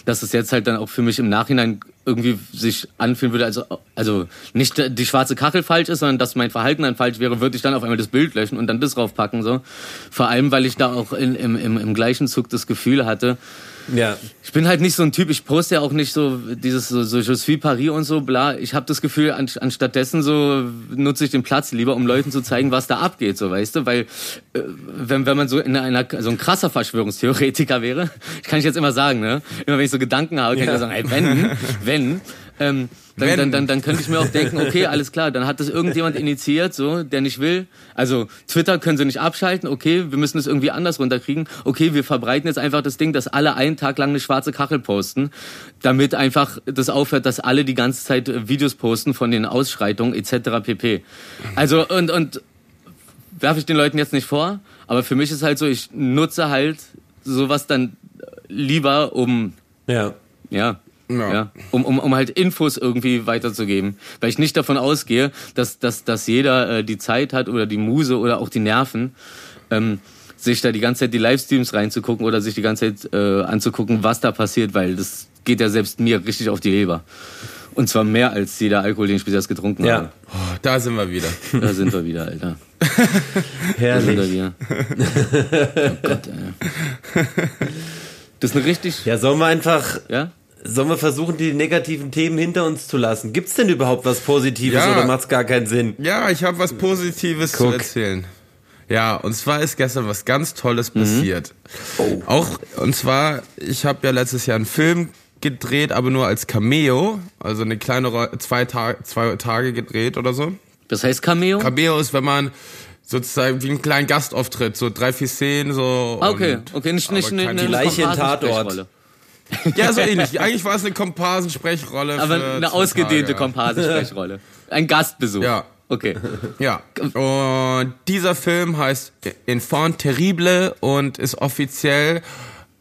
dass es jetzt halt dann auch für mich im Nachhinein irgendwie sich anfühlen würde, also, also nicht die schwarze Kachel falsch ist, sondern dass mein Verhalten dann falsch wäre, würde ich dann auf einmal das Bild löschen und dann das draufpacken, so. Vor allem, weil ich da auch in, im, im, im gleichen Zug das Gefühl hatte, ja. ich bin halt nicht so ein Typ, ich poste ja auch nicht so dieses so, so Je suis Paris und so, bla. Ich habe das Gefühl, an, anstattdessen so nutze ich den Platz lieber, um Leuten zu zeigen, was da abgeht, so weißt du, weil äh, wenn, wenn man so in einer so ein krasser Verschwörungstheoretiker wäre, kann ich jetzt immer sagen, ne? Immer wenn ich so Gedanken habe, kann ich Ja. ja sagen, ey, wenn, wenn, ähm, dann, dann, dann, dann könnte ich mir auch denken, okay, alles klar, dann hat das irgendjemand initiiert, so, der nicht will. Also Twitter können sie nicht abschalten, okay, wir müssen es irgendwie anders runterkriegen. Okay, wir verbreiten jetzt einfach das Ding, dass alle einen Tag lang eine schwarze Kachel posten, damit einfach das aufhört, dass alle die ganze Zeit äh, Videos posten von den Ausschreitungen etc. pp. Also und und werfe ich den Leuten jetzt nicht vor, aber für mich ist halt so, ich nutze halt sowas dann lieber, um Ja. ja. Ja. Ja. um, um, um halt Infos irgendwie weiterzugeben. Weil ich nicht davon ausgehe, dass, dass, dass jeder äh, die Zeit hat oder die Muse oder auch die Nerven, ähm, sich da die ganze Zeit die Livestreams reinzugucken oder sich die ganze Zeit äh, anzugucken, was da passiert, weil das geht ja selbst mir richtig auf die Leber. Und zwar mehr als jeder Alkohol, den ich bis jetzt getrunken Ja. habe. Oh, da sind wir wieder. Da sind wir wieder, Alter. Da sind wir Herrlich. wieder. Oh Gott, ey. Das ist eine richtig, Ja, sollen wir einfach, ja? Sollen wir versuchen, die negativen Themen hinter uns zu lassen? Gibt's denn überhaupt was Positives Ja. oder macht's gar keinen Sinn? Ja, ich habe was Positives Guck. zu erzählen. Ja, und zwar ist gestern was ganz Tolles passiert. Auch, und zwar, ich habe ja letztes Jahr einen Film gedreht, aber nur als Cameo, also eine kleine zwei, Tage zwei Tage gedreht oder so. Das heißt Cameo? Cameo ist, wenn man sozusagen wie einen kleinen Gastauftritt, so drei, vier Szenen, so. Ah, okay, und- okay, nicht, nicht eine, keine- eine Leiche im Komparsen-Sprechrolle. Ja, so ähnlich. Eigentlich war es eine Komparsensprechrrolle. Aber eine ausgedehnte. Komparsen-Sprechrolle. Ein Gastbesuch. Ja. Okay. Ja, und dieser Film heißt Enfant Terrible und ist offiziell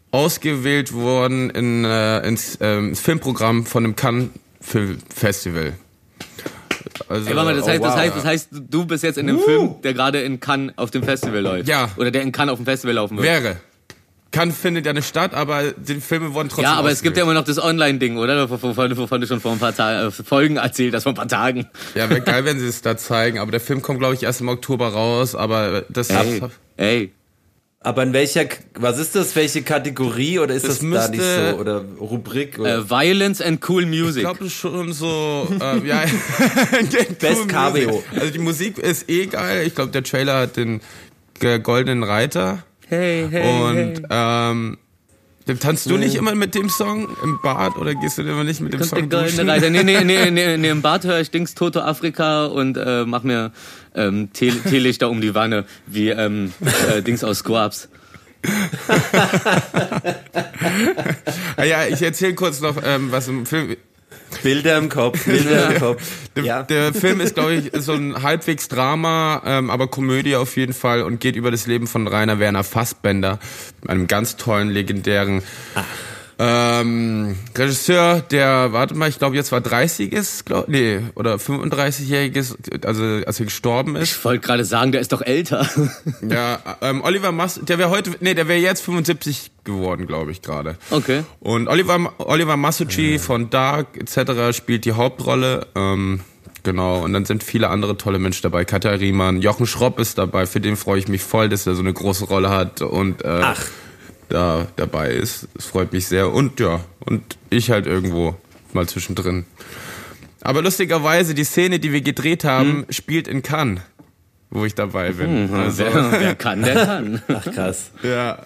ausgewählt worden in, äh, ins, äh, ins Filmprogramm von dem Cannes Film Festival. Also, Ey, warte mal, das, oh, heißt, wow. das, heißt, das heißt, du bist jetzt in einem uh. Film, der gerade in Cannes auf dem Festival läuft. Ja. Oder der in Cannes auf dem Festival laufen wird. Wäre. Cannes findet ja eine statt, aber die Filme wurden trotzdem. Ja, aber es gibt ja immer noch das Online-Ding, oder? Wovon, wovon du schon vor ein paar Tagen, äh, Folgen erzählt hast, vor ein paar Tagen. Ja, wäre geil, wenn sie es da zeigen. Aber der Film kommt, glaube ich, erst im Oktober raus. Aber das. Ey, ey aber in welcher, was ist das, welche Kategorie oder ist das, das da nicht so oder Rubrik? Oder? Uh, Violence and Cool Music. Ich glaube schon so, äh, ja, Best cool Cabrio. Also die Musik ist eh geil. Ich glaube, der Trailer hat den goldenen Reiter. Hey, hey. Und hey. ähm, Tanzt du nicht immer mit dem Song im Bad oder gehst du immer nicht mit dem Kommt Song duschen? Reiter. Nee, nee, nee, nee, nee, im Bad höre ich Dings Toto Afrika und äh, mach mir ähm, Teelichter um die Wanne, wie ähm, äh, Dings aus Squabs. ah ja, ich erzähle kurz noch, ähm, was im Film Bilder im Kopf, Bilder im Kopf. Der, ja. der Film ist, glaube ich, so ein halbwegs Drama, ähm, aber Komödie auf jeden Fall und geht über das Leben von Rainer Werner Fassbender, einem ganz tollen, legendären Ach ähm, Regisseur, der, warte mal, ich glaube jetzt war 30 ist, glaub, nee, oder 35-jähriges, also als er gestorben ist. Ich wollte gerade sagen, der ist doch älter. ja, ähm, Oliver Mas, der wäre heute, nee, der wäre jetzt 75 geworden, glaube ich gerade. Okay. Und Oliver Oliver Masucci ja. von Dark etc. spielt die Hauptrolle. Ähm, Genau, und dann sind viele andere tolle Menschen dabei. Katja Riemann, Jochen Schropp ist dabei, für den freue ich mich voll, dass er so eine große Rolle hat. Und äh, Ach da dabei ist. Es freut mich sehr. Und ja, und ich halt irgendwo mal zwischendrin. Aber lustigerweise, die Szene, die wir gedreht haben, hm. spielt in Cannes, wo ich dabei bin. Hm, also, wer, wer, kann, der kann. Ach krass. Ja,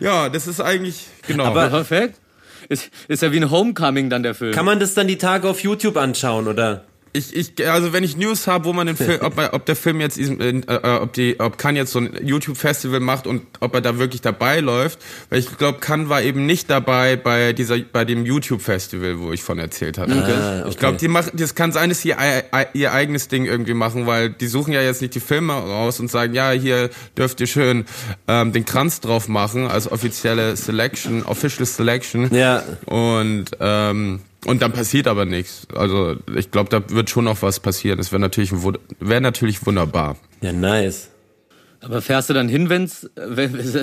ja das ist eigentlich, genau. Aber perfekt. Ist, ist ja wie ein Homecoming dann der Film. Kann man das dann die Tage auf YouTube anschauen, oder? Ich, ich, also wenn ich News habe, wo man den Film, ob, ob der Film jetzt, äh, ob die, ob Kan jetzt so ein YouTube-Festival macht und ob er da wirklich dabei läuft, weil ich glaube, Kan war eben nicht dabei bei dieser, bei dem YouTube-Festival, wo ich von erzählt hatte. Ah, okay. Ich glaube, die machen, das kann sein, dass sie ihr, ihr eigenes Ding irgendwie machen, weil die suchen ja jetzt nicht die Filme raus und sagen, ja, hier dürft ihr schön ähm, den Kranz drauf machen als offizielle Selection, Official Selection. Ja. Und ähm, und dann passiert aber nichts. Also ich glaube, da wird schon noch was passieren. Das wäre natürlich, wäre natürlich wunderbar. Ja, nice. Aber fährst du dann hin, wenn's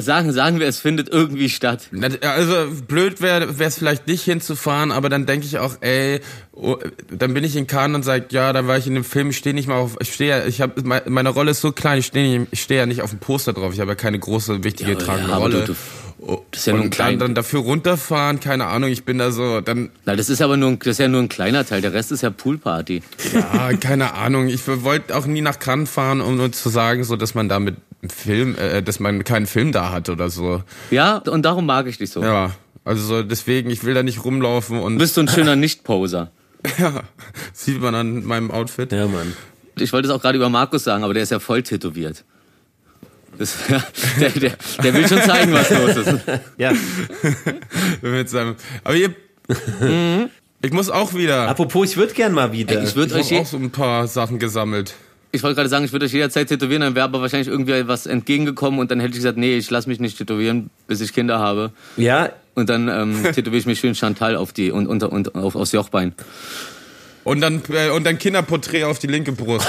sagen sagen wir, es findet irgendwie statt? Also blöd wäre es vielleicht nicht hinzufahren, aber dann denke ich auch, ey, oh, dann bin ich in Cannes und sage, ja, dann war ich in dem Film, ich stehe nicht mal auf, ich stehe, ja, ich habe meine Rolle ist so klein, ich stehe ich stehe ja nicht auf dem Poster drauf, ich habe ja keine große wichtige ja, tragende ja, Rolle. Du, du Oh, das ist ja nur ein klein dann, dann dafür runterfahren, keine Ahnung, ich bin da so, dann. Na, das ist aber nur, ein, das ist ja nur ein kleiner Teil, der Rest ist ja Poolparty. Ja, keine Ahnung, ich wollte auch nie nach Cannes fahren, um nur zu sagen, so, dass man da mit Film, äh, dass man keinen Film da hat oder so. Ja, und darum mag ich dich so. Ja, also so, deswegen, ich will da nicht rumlaufen und. Du bist so ein schöner Nicht-Poser. ja, sieht man an meinem Outfit. Ja, Mann. Ich wollte es auch gerade über Markus sagen, aber der ist ja voll tätowiert. Das, der, der, der will schon zeigen, was los ist. Ja. Mit seinem, aber ihr, mhm. ich muss auch wieder. Apropos, ich würde gern mal wieder. Ey, ich würde euch auch so ein paar Sachen gesammelt. Ich wollte gerade sagen, ich würde euch jederzeit tätowieren, dann wäre aber wahrscheinlich irgendwie was entgegengekommen und dann hätte ich gesagt, nee, ich lasse mich nicht tätowieren, bis ich Kinder habe. Ja. Und dann ähm, tätowiere ich mich schön Chantal auf die und, und, und auf, aufs Jochbein. Und dann äh, und dann Kinderporträt auf die linke Brust.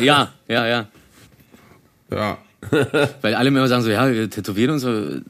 ja, ja, ja. Ja. Weil alle immer sagen so, ja, wir tätowieren uns so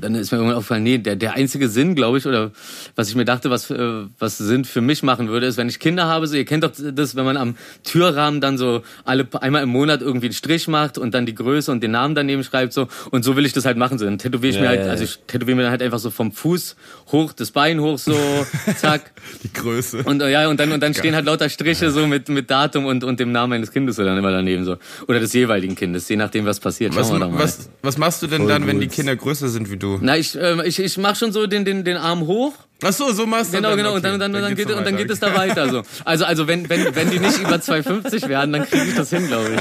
dann ist mir irgendwann aufgefallen, nee, der, der einzige Sinn, glaube ich, oder was ich mir dachte, was, äh, was Sinn für mich machen würde, ist, wenn ich Kinder habe, so, ihr kennt doch das, wenn man am Türrahmen dann so alle einmal im Monat irgendwie einen Strich macht und dann die Größe und den Namen daneben schreibt, so, und so will ich das halt machen, so, dann tätowiere ich ja, mir halt, ja, also ich tätowiere mir dann halt einfach so vom Fuß hoch, das Bein hoch, so, zack. Die Größe. Und, äh, ja, und dann, und dann stehen halt lauter Striche so mit, mit Datum und, und dem Namen meines Kindes so dann immer daneben, so. Oder des jeweiligen Kindes, je nachdem, was passiert. Was, was, was machst du denn Voll dann, gut. wenn die Kinder größer sind wie du? Du? Na, ich, äh, ich, ich mach schon so den, den, den Arm hoch. Ach so, so machst du Genau, dann, genau. Okay. Und dann, dann, dann, dann, geht, und dann geht es da weiter. So. Also, also wenn, wenn, wenn die nicht über 2,50 werden, dann kriege ich das hin, glaube ich.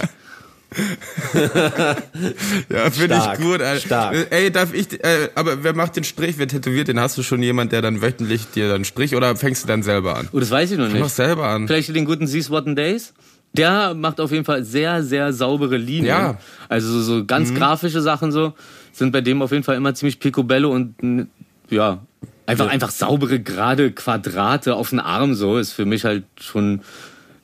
ja, finde ich gut. Alter. Stark. Ey, darf ich, äh, aber wer macht den Strich, wer tätowiert den? Hast du schon jemand, der dann wöchentlich dir dann Strich oder fängst du dann selber an? Oh, das weiß ich noch nicht. Fang selber an. Vielleicht den guten These What Days? Der macht auf jeden Fall sehr, sehr saubere Linien. Ja. Also so, so ganz mhm. grafische Sachen so sind bei dem auf jeden Fall immer ziemlich picobello und ja, einfach, einfach saubere, gerade Quadrate auf den Arm so ist für mich halt schon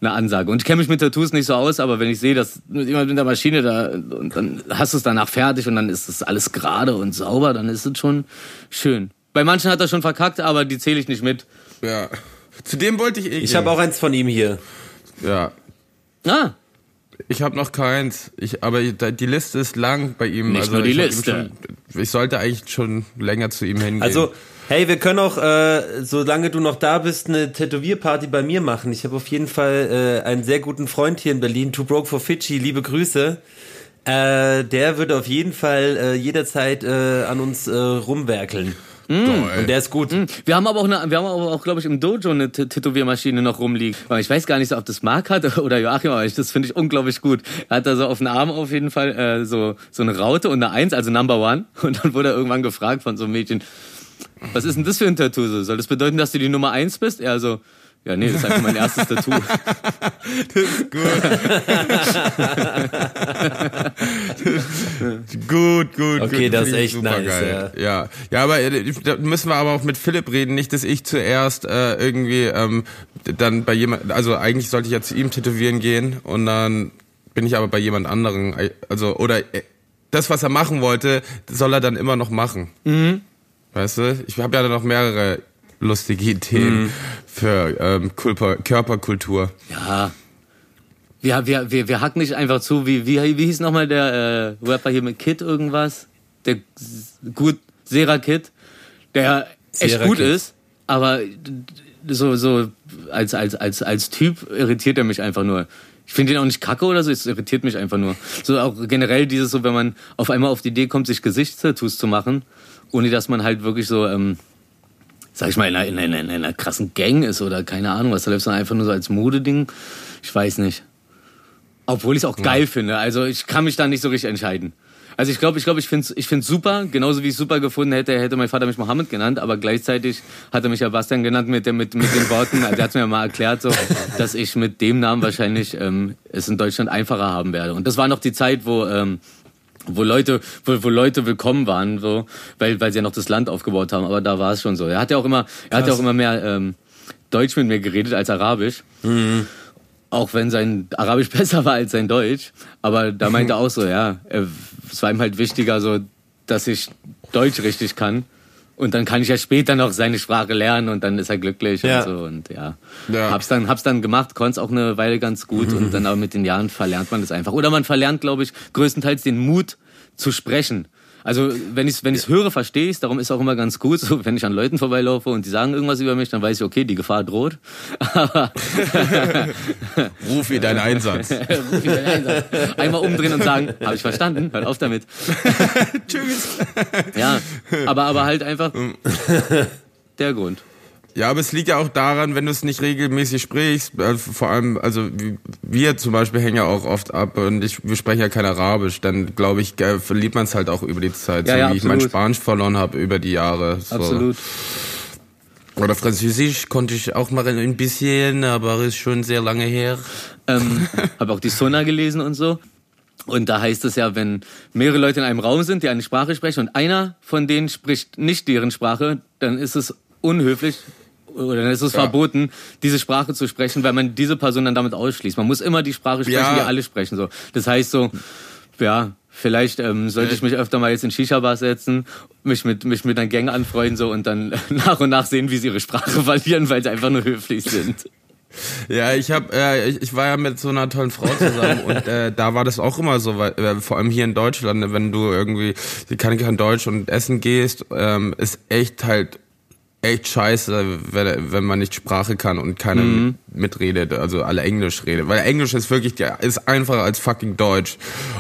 eine Ansage. Und ich kenne mich mit Tattoos nicht so aus, aber wenn ich sehe, dass jemand mit der Maschine da und dann hast du es danach fertig und dann ist es alles gerade und sauber, dann ist es schon schön. Bei manchen hat er schon verkackt, aber die zähle ich nicht mit. Ja. Zu dem wollte ich eh. Ich habe auch eins von ihm hier. Ja. Ah, Ich habe noch keins. Ich, aber die Liste ist lang bei ihm. Nicht also nur die ich Liste. Schon, ich sollte eigentlich schon länger zu ihm hingehen. Also, hey, wir können auch, äh, solange du noch da bist, eine Tätowierparty bei mir machen. Ich habe auf jeden Fall äh, einen sehr guten Freund hier in Berlin, Too Broke for Fidschi, liebe Grüße. Äh, der würde auf jeden Fall äh, jederzeit äh, an uns äh, rumwerkeln. Geil. Und der ist gut. Wir haben aber auch, eine, wir haben aber auch, glaube ich, im Dojo eine T- Tätowiermaschine noch rumliegen. Aber ich weiß gar nicht so, ob das Marc hat oder Joachim, aber ich, das finde ich unglaublich gut. Er hat da so auf den Arm auf jeden Fall äh, so, so eine Raute und eine Eins, also Number One. Und dann wurde er irgendwann gefragt von so einem Mädchen, was ist denn das für ein Tattoo? So, Soll das bedeuten, dass du die Nummer eins bist? Er so, ja, nee, das ist einfach mein erstes Tattoo. Gut, gut. Okay, gut. das ist echt nice, Ja. ja, aber äh, da müssen wir aber auch mit Philipp reden, nicht, dass ich zuerst äh, irgendwie ähm, dann bei jemand, also eigentlich sollte ich ja zu ihm tätowieren gehen und dann bin ich aber bei jemand anderen, also oder äh, das, was er machen wollte, soll er dann immer noch machen. Mhm. Weißt du? Ich habe ja noch mehrere lustige Ideen Mhm. für ähm, Körperkultur. Ja. Wir, wir, wir, wir hacken nicht einfach zu, wie, wie, wie hieß nochmal der äh, Rapper hier mit Kid irgendwas? Der gut, Sera Kid, der echt Sera gut Kid. ist, aber so, so als, als, als, als Typ irritiert er mich einfach nur. Ich finde ihn auch nicht kacke oder so, es irritiert mich einfach nur. So auch generell dieses so, wenn man auf einmal auf die Idee kommt, sich Gesichtstattoos zu machen, ohne dass man halt wirklich so, ähm, sag ich mal, in einer, in, einer, in einer krassen Gang ist oder keine Ahnung was, da läuft es einfach nur so als Modeding. Ich weiß nicht. Obwohl ich es auch geil finde. Also ich kann mich da nicht so richtig entscheiden. Also ich glaube, ich glaube, ich finde es ich find's super, genauso wie ich es super gefunden hätte, hätte mein Vater mich Mohammed genannt, aber gleichzeitig hat er mich ja Bastian genannt mit, der, mit, mit den Worten, also er hat mir mal erklärt, so, dass ich mit dem Namen wahrscheinlich ähm, es in Deutschland einfacher haben werde. Und das war noch die Zeit, wo ähm, wo Leute, wo, wo Leute willkommen waren, so, weil, weil sie ja noch das Land aufgebaut haben. Aber da war es schon so. Er hat ja auch immer, er hat ja auch immer mehr ähm, Deutsch mit mir geredet als Arabisch. Auch wenn sein Arabisch besser war als sein Deutsch. Aber da meinte er auch so, ja, es war ihm halt wichtiger, so, dass ich Deutsch richtig kann. Und dann kann ich ja später noch seine Sprache lernen und dann ist er glücklich Ja. und so. Und ja, Ja. hab's dann, hab's dann gemacht, konnte es auch eine Weile ganz gut und dann aber mit den Jahren verlernt man das einfach. Oder man verlernt, glaube ich, größtenteils den Mut zu sprechen. Also wenn ich es wenn ich's höre, verstehe ich Darum ist auch immer ganz gut, so, wenn ich an Leuten vorbeilaufe und die sagen irgendwas über mich, dann weiß ich, okay, die Gefahr droht. Aber Ruf ihr deinen Einsatz. ruf ich dann ein, sag, einmal umdrehen und sagen, habe ich verstanden, hört auf damit. Tschüss. Ja, aber, aber halt einfach der Grund. Ja, aber es liegt ja auch daran, wenn du es nicht regelmäßig sprichst, äh, vor allem, also wir zum Beispiel hängen ja auch oft ab und ich, wir sprechen ja kein Arabisch, dann glaube ich, verliert man es halt auch über die Zeit, Ja, so ja, wie ich mein absolut. Spanisch verloren habe über die Jahre. So. Absolut. Oder Französisch konnte ich auch mal ein bisschen, aber ist schon sehr lange her. ähm, habe auch die Sunna gelesen und so. Und da heißt es ja, wenn mehrere Leute in einem Raum sind, die eine Sprache sprechen und einer von denen spricht nicht deren Sprache, dann ist es unhöflich oder dann ist es Ja. verboten, diese Sprache zu sprechen, weil man diese Person dann damit ausschließt. Man muss immer die Sprache sprechen, Ja. die alle sprechen. So, das heißt so, ja. Vielleicht ähm, sollte ich mich öfter mal jetzt in Shisha-Bars setzen, mich mit, mich mit einer Gang anfreunden so und dann nach und nach sehen, wie sie ihre Sprache verlieren, weil sie einfach nur höflich sind. Ja, ich hab, äh, ich, ich war ja mit so einer tollen Frau zusammen und äh, da war das auch immer so, weil, äh, vor allem hier in Deutschland, ne, wenn du irgendwie, kann kein Deutsch und essen gehst, ähm, ist echt halt echt scheiße, wenn, wenn man nicht Sprache kann und keiner mit, mitredet, also alle Englisch redet. Weil Englisch ist wirklich, ja, ist einfacher als fucking Deutsch.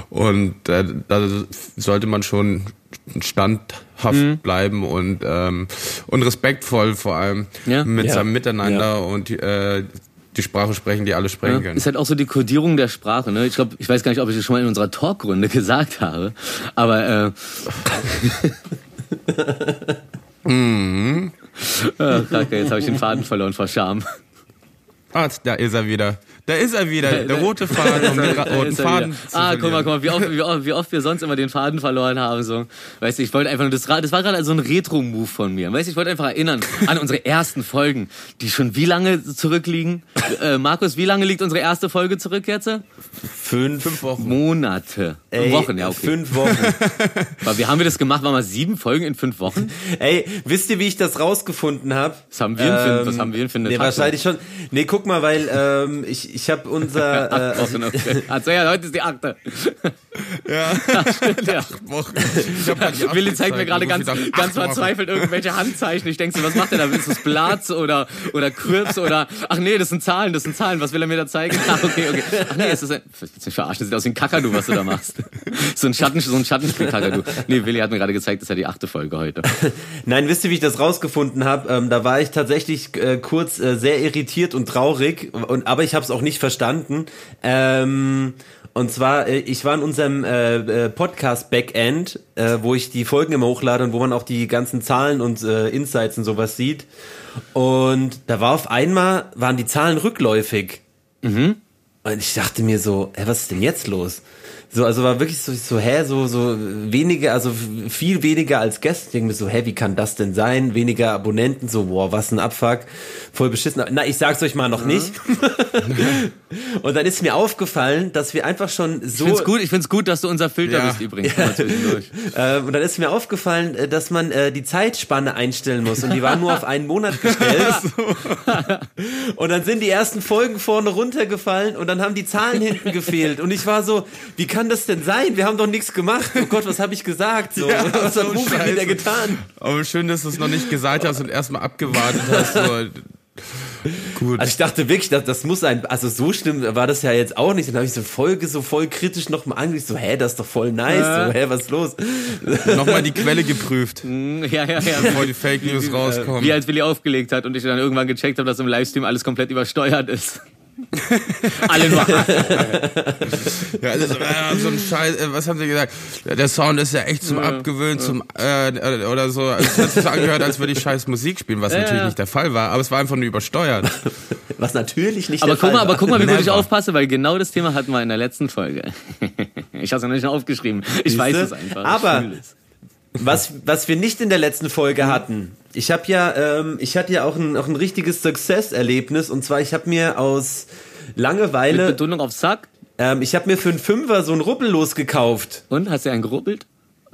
Und äh, da sollte man schon standhaft bleiben und ähm, und respektvoll vor allem Ja. mit Ja. seinem Miteinander und äh, die Sprache sprechen, die alle sprechen Ja, können. ist halt auch so die Kodierung der Sprache. Ne? Ich glaube, ich weiß gar nicht, ob ich das schon mal in unserer Talkrunde gesagt habe, aber äh, Ach, jetzt habe ich den Faden verloren vor Scham. Ah, da ist er wieder. Da ist er wieder, der rote Faden, um den roten er Faden Ah, guck mal, guck mal, wie oft, wie, oft, wie oft wir sonst immer den Faden verloren haben. So. Weißt du, ich wollte einfach nur, das, das war gerade so ein Retro-Move von mir. Weißt du, ich wollte einfach erinnern an unsere ersten Folgen, die schon wie lange zurückliegen. Äh, Markus, wie lange liegt unsere erste Folge zurück jetzt? Fünf, Fünf Wochen. Monate. Ey, Wochen, ja, okay. Fünf Wochen. Aber wie haben wir das gemacht? Waren wir sieben Folgen in fünf Wochen? Ey, wisst ihr, wie ich das rausgefunden habe? Was haben wir denn für, was haben wir für eine Nee, Taktik? wahrscheinlich schon. Nee, guck mal, weil ähm, ich, ich habe unser... Äh, Acht Wochen, okay. Also ja, heute ist die achte. Ja, Stimmt, ja. Wochen. Ich hab grad die Willi zeigt mir gerade ganz, ich ganz acht verzweifelt irgendwelche Handzeichen. Ich denke so, was macht er da? Ist das Blatz oder, oder Crips oder, ach nee, das sind Zahlen, das sind Zahlen. Was will er mir da zeigen? Ach, okay, okay. Ach nee, es ist ein, willst du mich verarschen? Das sieht aus wie ein Kakadu, was du da machst. So ein Schatten, so ein Schattenspiel-Kakadu. Nee, Willi hat mir gerade gezeigt, das ist ja die achte Folge heute. Nein, wisst ihr, wie ich das rausgefunden habe? Ähm, da war ich tatsächlich äh, kurz äh, sehr irritiert und traurig, und, aber ich habe es auch nicht verstanden. Ähm, und zwar, äh, ich war in unserem äh, äh, Podcast-Backend, äh, wo ich die Folgen immer hochlade und wo man auch die ganzen Zahlen und äh, Insights und sowas sieht. Und da war auf einmal, waren die Zahlen rückläufig. Und ich dachte mir so, hä, was ist denn jetzt los? So, also war wirklich so, so, hä, so, so wenige, also viel weniger als gestern. Denke mir so, hä, wie kann das denn sein? Weniger Abonnenten, so, boah, was ein Abfuck. Voll beschissen. Na, ich sag's euch mal noch nicht. Und dann ist mir aufgefallen, dass wir einfach schon so. Ich find's gut, ich find's gut, dass du unser Filter Ja. bist übrigens. Mal zwischendurch. Äh, und dann ist mir aufgefallen, äh, dass man äh, die Zeitspanne einstellen muss und die war nur auf einen Monat gestellt. Und dann sind die ersten Folgen vorne runtergefallen und dann haben die Zahlen hinten gefehlt und ich war so, wie kann das denn sein? Wir haben doch nichts gemacht. Oh Gott, was habe ich gesagt? So, Ja, was hat so Rufi scheiße. wieder getan? Aber schön, dass du es noch nicht gesagt hast und erstmal abgewartet hast. So. Gut. Also ich dachte wirklich, das, das muss ein, also so schlimm war das ja jetzt auch nicht. Dann habe ich so Folge so voll kritisch nochmal angeguckt, so, hä, das ist doch voll nice, so, hä, was ist los? Nochmal die Quelle geprüft, Ja, ja, ja. bevor die Fake News rauskommen. Wie als Willi aufgelegt hat und ich dann irgendwann gecheckt habe, dass im Livestream alles komplett übersteuert ist. Alle nur Ja, also, äh, so ein Scheiß, äh, was haben sie gesagt? Der Sound ist ja echt zum Abgewöhnen, zum, äh, oder so. Also, Es hat sich so angehört, als würde ich scheiß Musik spielen, was natürlich ja. nicht der Fall war, aber es war einfach nur übersteuert. Was natürlich nicht Aber der guck Fall mal, aber war. guck mal, wie gut ich aufpasse, weil genau das Thema hatten wir in der letzten Folge. Ich habe es noch nicht aufgeschrieben. Ich weiß es einfach. Aber was, was wir nicht in der letzten Folge hatten, ich habe ja, ähm, ich hatte ja auch ein, auch ein richtiges Success-Erlebnis und zwar, ich habe mir aus Mit Langeweile, Betonung auf Sack. ähm, ich habe mir für einen Fünfer so ein Rubbellos gekauft Und hast du einen gerubbelt?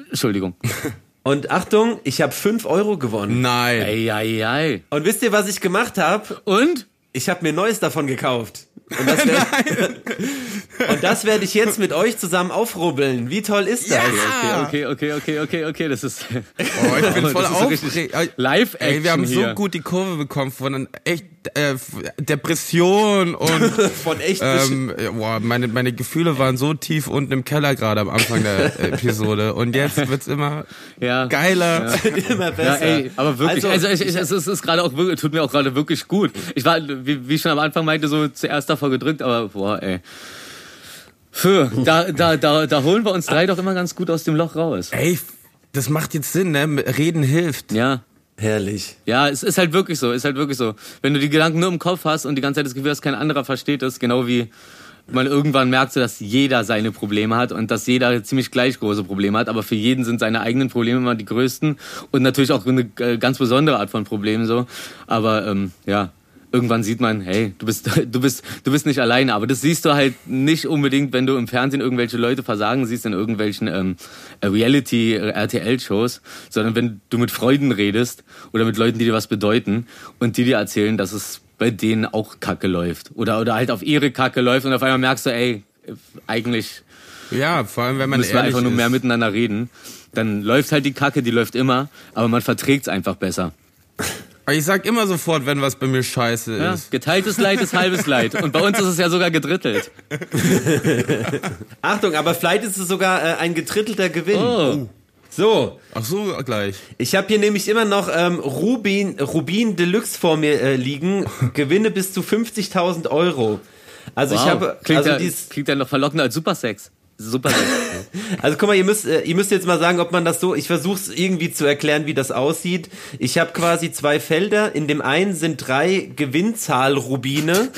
Entschuldigung. und Achtung, ich habe 5 Euro gewonnen. Nein. Ei, ei, ei. Und wisst ihr, was ich gemacht habe? Und? Ich habe mir Neues davon gekauft. Und das, werd, und das werde ich jetzt mit euch zusammen aufrubbeln. Wie toll ist das? Okay, okay, okay, okay, okay, das ist Oh, ich bin voll aufgeregt. Live-Action Ey, wir haben hier. so gut die Kurve bekommen von echt äh, Depression und Von echt ähm, äh, boah, meine, meine Gefühle waren so tief unten im Keller gerade am Anfang der Episode und jetzt wird's immer ja. geiler. immer Ja, besser. ey, aber wirklich, also, Also, ich, ich, es ist, ist gerade auch wirklich, tut mir auch gerade wirklich gut. Ich war, wie, wie ich schon am Anfang meinte, so zuerst davor gedrückt, aber boah, ey. Für, da, da, da, da holen wir uns drei doch immer ganz gut aus dem Loch raus. Ey, das macht jetzt Sinn, ne? Reden hilft. Ja. Herrlich. Ja, es ist halt wirklich so, ist halt wirklich so. Wenn du die Gedanken nur im Kopf hast und die ganze Zeit das Gefühl hast, kein anderer versteht es, genau wie man irgendwann merkt, dass jeder seine Probleme hat und dass jeder ziemlich gleich große Probleme hat, aber für jeden sind seine eigenen Probleme immer die größten und natürlich auch eine äh, ganz besondere Art von Problemen so. Aber ähm, ja, irgendwann sieht man, hey, du bist, du bist, du bist nicht alleine. Aber das siehst du halt nicht unbedingt, wenn du im Fernsehen irgendwelche Leute versagen siehst in irgendwelchen ähm, Reality-RTL-Shows, sondern wenn du mit Freunden redest oder mit Leuten, die dir was bedeuten und die dir erzählen, dass es bei denen auch Kacke läuft oder oder halt auf ihre Kacke läuft und auf einmal merkst du, ey, eigentlich Ja, vor allem wenn man müssen wir einfach nur ist. mehr miteinander reden. Dann läuft halt die Kacke, die läuft immer, aber man verträgt's einfach besser. Ich sag immer sofort, wenn was bei mir scheiße Ja, ist. geteiltes Leid ist halbes Leid. Und bei uns ist es ja sogar gedrittelt. Achtung, aber vielleicht ist es sogar äh, ein gedrittelter Gewinn. Oh. So, Ach so, gleich. ich habe hier nämlich immer noch ähm, Rubin, Rubin Deluxe vor mir äh, liegen. Gewinne bis zu 50.000 Euro. Also ich Wow. habe, klingt, also ja, dies, klingt ja noch verlockender als Supersex. Supersex. also guck mal, ihr müsst, äh, ihr müsst jetzt mal sagen, ob man das so, ich versuche es irgendwie zu erklären, wie das aussieht. Ich habe quasi zwei Felder. In dem einen sind drei Gewinnzahl-Rubine.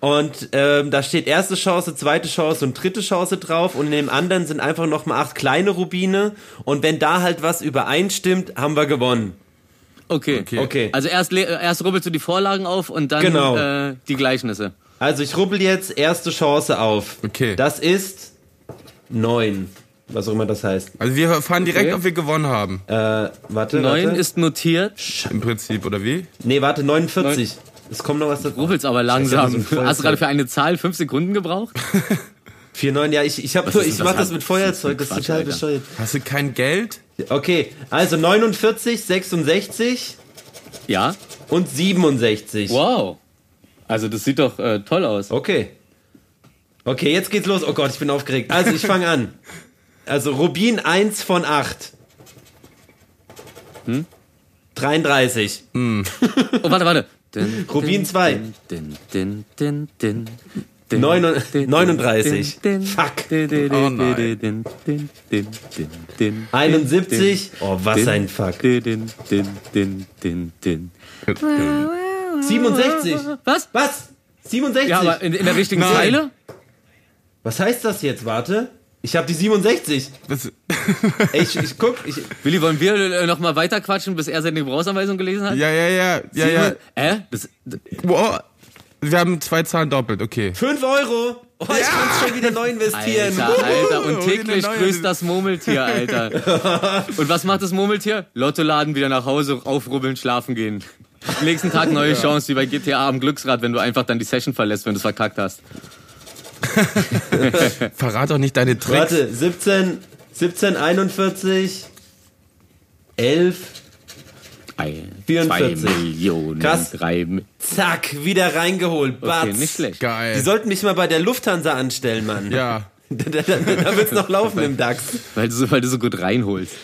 Und ähm, da steht erste Chance, zweite Chance und dritte Chance drauf. Und in dem anderen sind einfach nochmal acht kleine Rubine. Und wenn da halt was übereinstimmt, haben wir gewonnen. Okay. Okay. Okay. Also erst, le- erst rubbelst du die Vorlagen auf und dann Genau. äh, die Gleichnisse. Also ich rubbel jetzt erste Chance auf. Okay. Das ist neun. Was auch immer das heißt. Also wir erfahren direkt, Okay. ob wir gewonnen haben. Äh, warte, Neun warte. ist notiert. Im Prinzip, oder wie? Nee, warte, 49. Es kommt noch was dazu. Rubbelst aber langsam. so. Hast du gerade für eine Zahl fünf Sekunden gebraucht? 4, 9, ja, ich, ich, hab, ist ich mach das? mit Feuerzeug, das ist total Alter. bescheuert. Hast du kein Geld? Okay, also 49, 66 Ja. und 67. Wow. Also das sieht doch äh, toll aus. Okay. Okay, jetzt geht's los. Oh Gott, ich bin aufgeregt. Also, ich fange an. Also, Rubin 1 von 8. Hm? 33. Oh, warte, warte. Din, Rubin din, zwei. din, din, din, din, din, Neun- din, 39. din, din, Fuck. Oh nein. din, din, din, din, din, din, 71. Oh, was ein Fuck. din, din, din, din, din, din. 67. Was? Was? 67? Ja, aber in, in der richtigen. Zeile? Was heißt das jetzt? Warte. Ich habe die 67. Das, Ey, ich, ich guck. Ich, Willi, wollen wir äh, noch mal weiter quatschen, bis er seine Gebrauchsanweisung gelesen hat? ja, ja, ja, ja, ja. Äh? Das, Wow. Wir haben zwei Zahlen doppelt, okay. 5 Euro. Oh, ich kann's schon wieder neu investieren. Alter, Alter, und täglich grüßt das Murmeltier, Alter. Und was macht das Murmeltier? Lottoladen wieder nach Hause, aufrubbeln, schlafen gehen. Nächsten Tag neue Chance, wie bei GTA am Glücksrad, wenn du einfach dann die Session verlässt, wenn du es verkackt hast. Verrat doch nicht deine Tricks. Warte, 17, 17, 41, 11, Ein, 44. Zwei Millionen, Krass. drei zack, wieder reingeholt. Batz. Okay, nicht schlecht. Die Geil. sollten mich mal bei der Lufthansa anstellen, Mann. Ja. Da, da, da wird's noch laufen im DAX. Weil du, so, weil du so gut reinholst.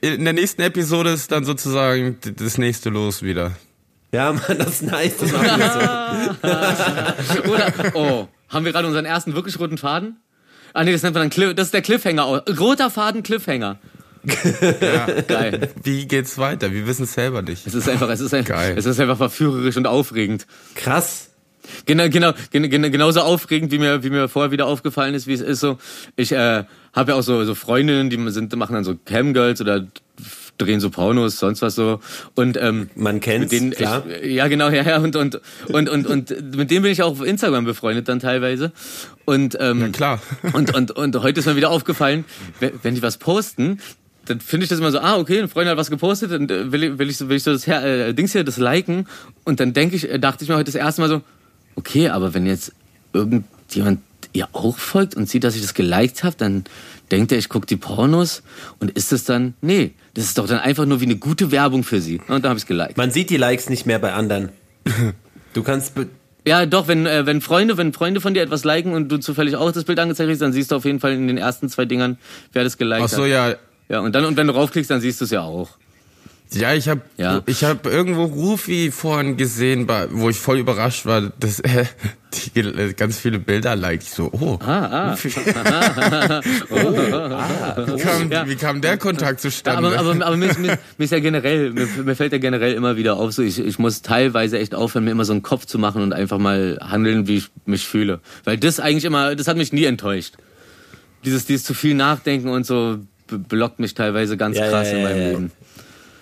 In der nächsten Episode ist dann sozusagen das nächste Los wieder. Ja, Mann, das ist nice. Das machen wir so. Oder, oh, haben wir gerade unseren ersten wirklich roten Faden? Ah nee, das nennt man dann Cliff, das ist der Cliffhanger. Roter Faden, Cliffhanger. Geil. Wie geht's weiter? Wir wissen es selber nicht. Es ist einfach, es ist, ein, Geil. es ist einfach verführerisch und aufregend. Krass. Genau, genau, gen- gen- genauso aufregend, wie mir, wie mir vorher wieder aufgefallen ist, wie es ist so. Ich äh, habe ja auch so, so Freundinnen, die sind, machen dann so Camgirls oder drehen so Pornos, sonst was so. Und ähm, Man kennt's, mit denen, klar. Ich, ja, genau, ja, ja. Und, und, und, und, und mit denen bin ich auch auf Instagram befreundet dann teilweise. Und ähm, Klar. und, und, und heute ist mir wieder aufgefallen, wenn die was posten, dann finde ich das immer so, ah, okay, ein Freund hat was gepostet, und äh, will, ich- will ich so, will ich so das Her äh, Dings hier, das liken. Und dann denke ich, dachte ich mir heute das erste Mal so, okay, aber wenn jetzt irgendjemand ihr auch folgt und sieht, dass ich das geliked habe, dann denkt er, ich gucke die Pornos und ist es dann, nee, das ist doch dann einfach nur wie eine gute Werbung für sie. Und da habe ich geliked. Man sieht die Likes nicht mehr bei anderen. Du kannst. be- Ja, doch, wenn, äh, wenn Freunde, wenn Freunde von dir etwas liken und du zufällig auch das Bild angezeigt hast, dann siehst du auf jeden Fall in den ersten zwei Dingern, wer das geliked Ach so, hat. ja. Ja, und dann, und wenn du raufklickst, dann siehst du es ja auch. Ja, ich habe Ja. ich hab irgendwo Rufi vorhin gesehen, wo ich voll überrascht war, dass er die, ganz viele Bilder liked. Ich so, oh. Ah, ah. Wie kam, Ja. wie kam der Kontakt Ja, zustande? aber, aber, aber mir, ist- mir, mir ist ja generell, mir, mir fällt ja generell immer wieder auf, so ich, ich muss teilweise echt aufhören, mir immer so einen Kopf zu machen und einfach mal handeln, wie ich mich fühle. Weil das eigentlich immer, das hat mich nie enttäuscht. Dieses, dieses zu viel Nachdenken und so blockt mich teilweise ganz Ja, krass ja, in meinem ja. Leben.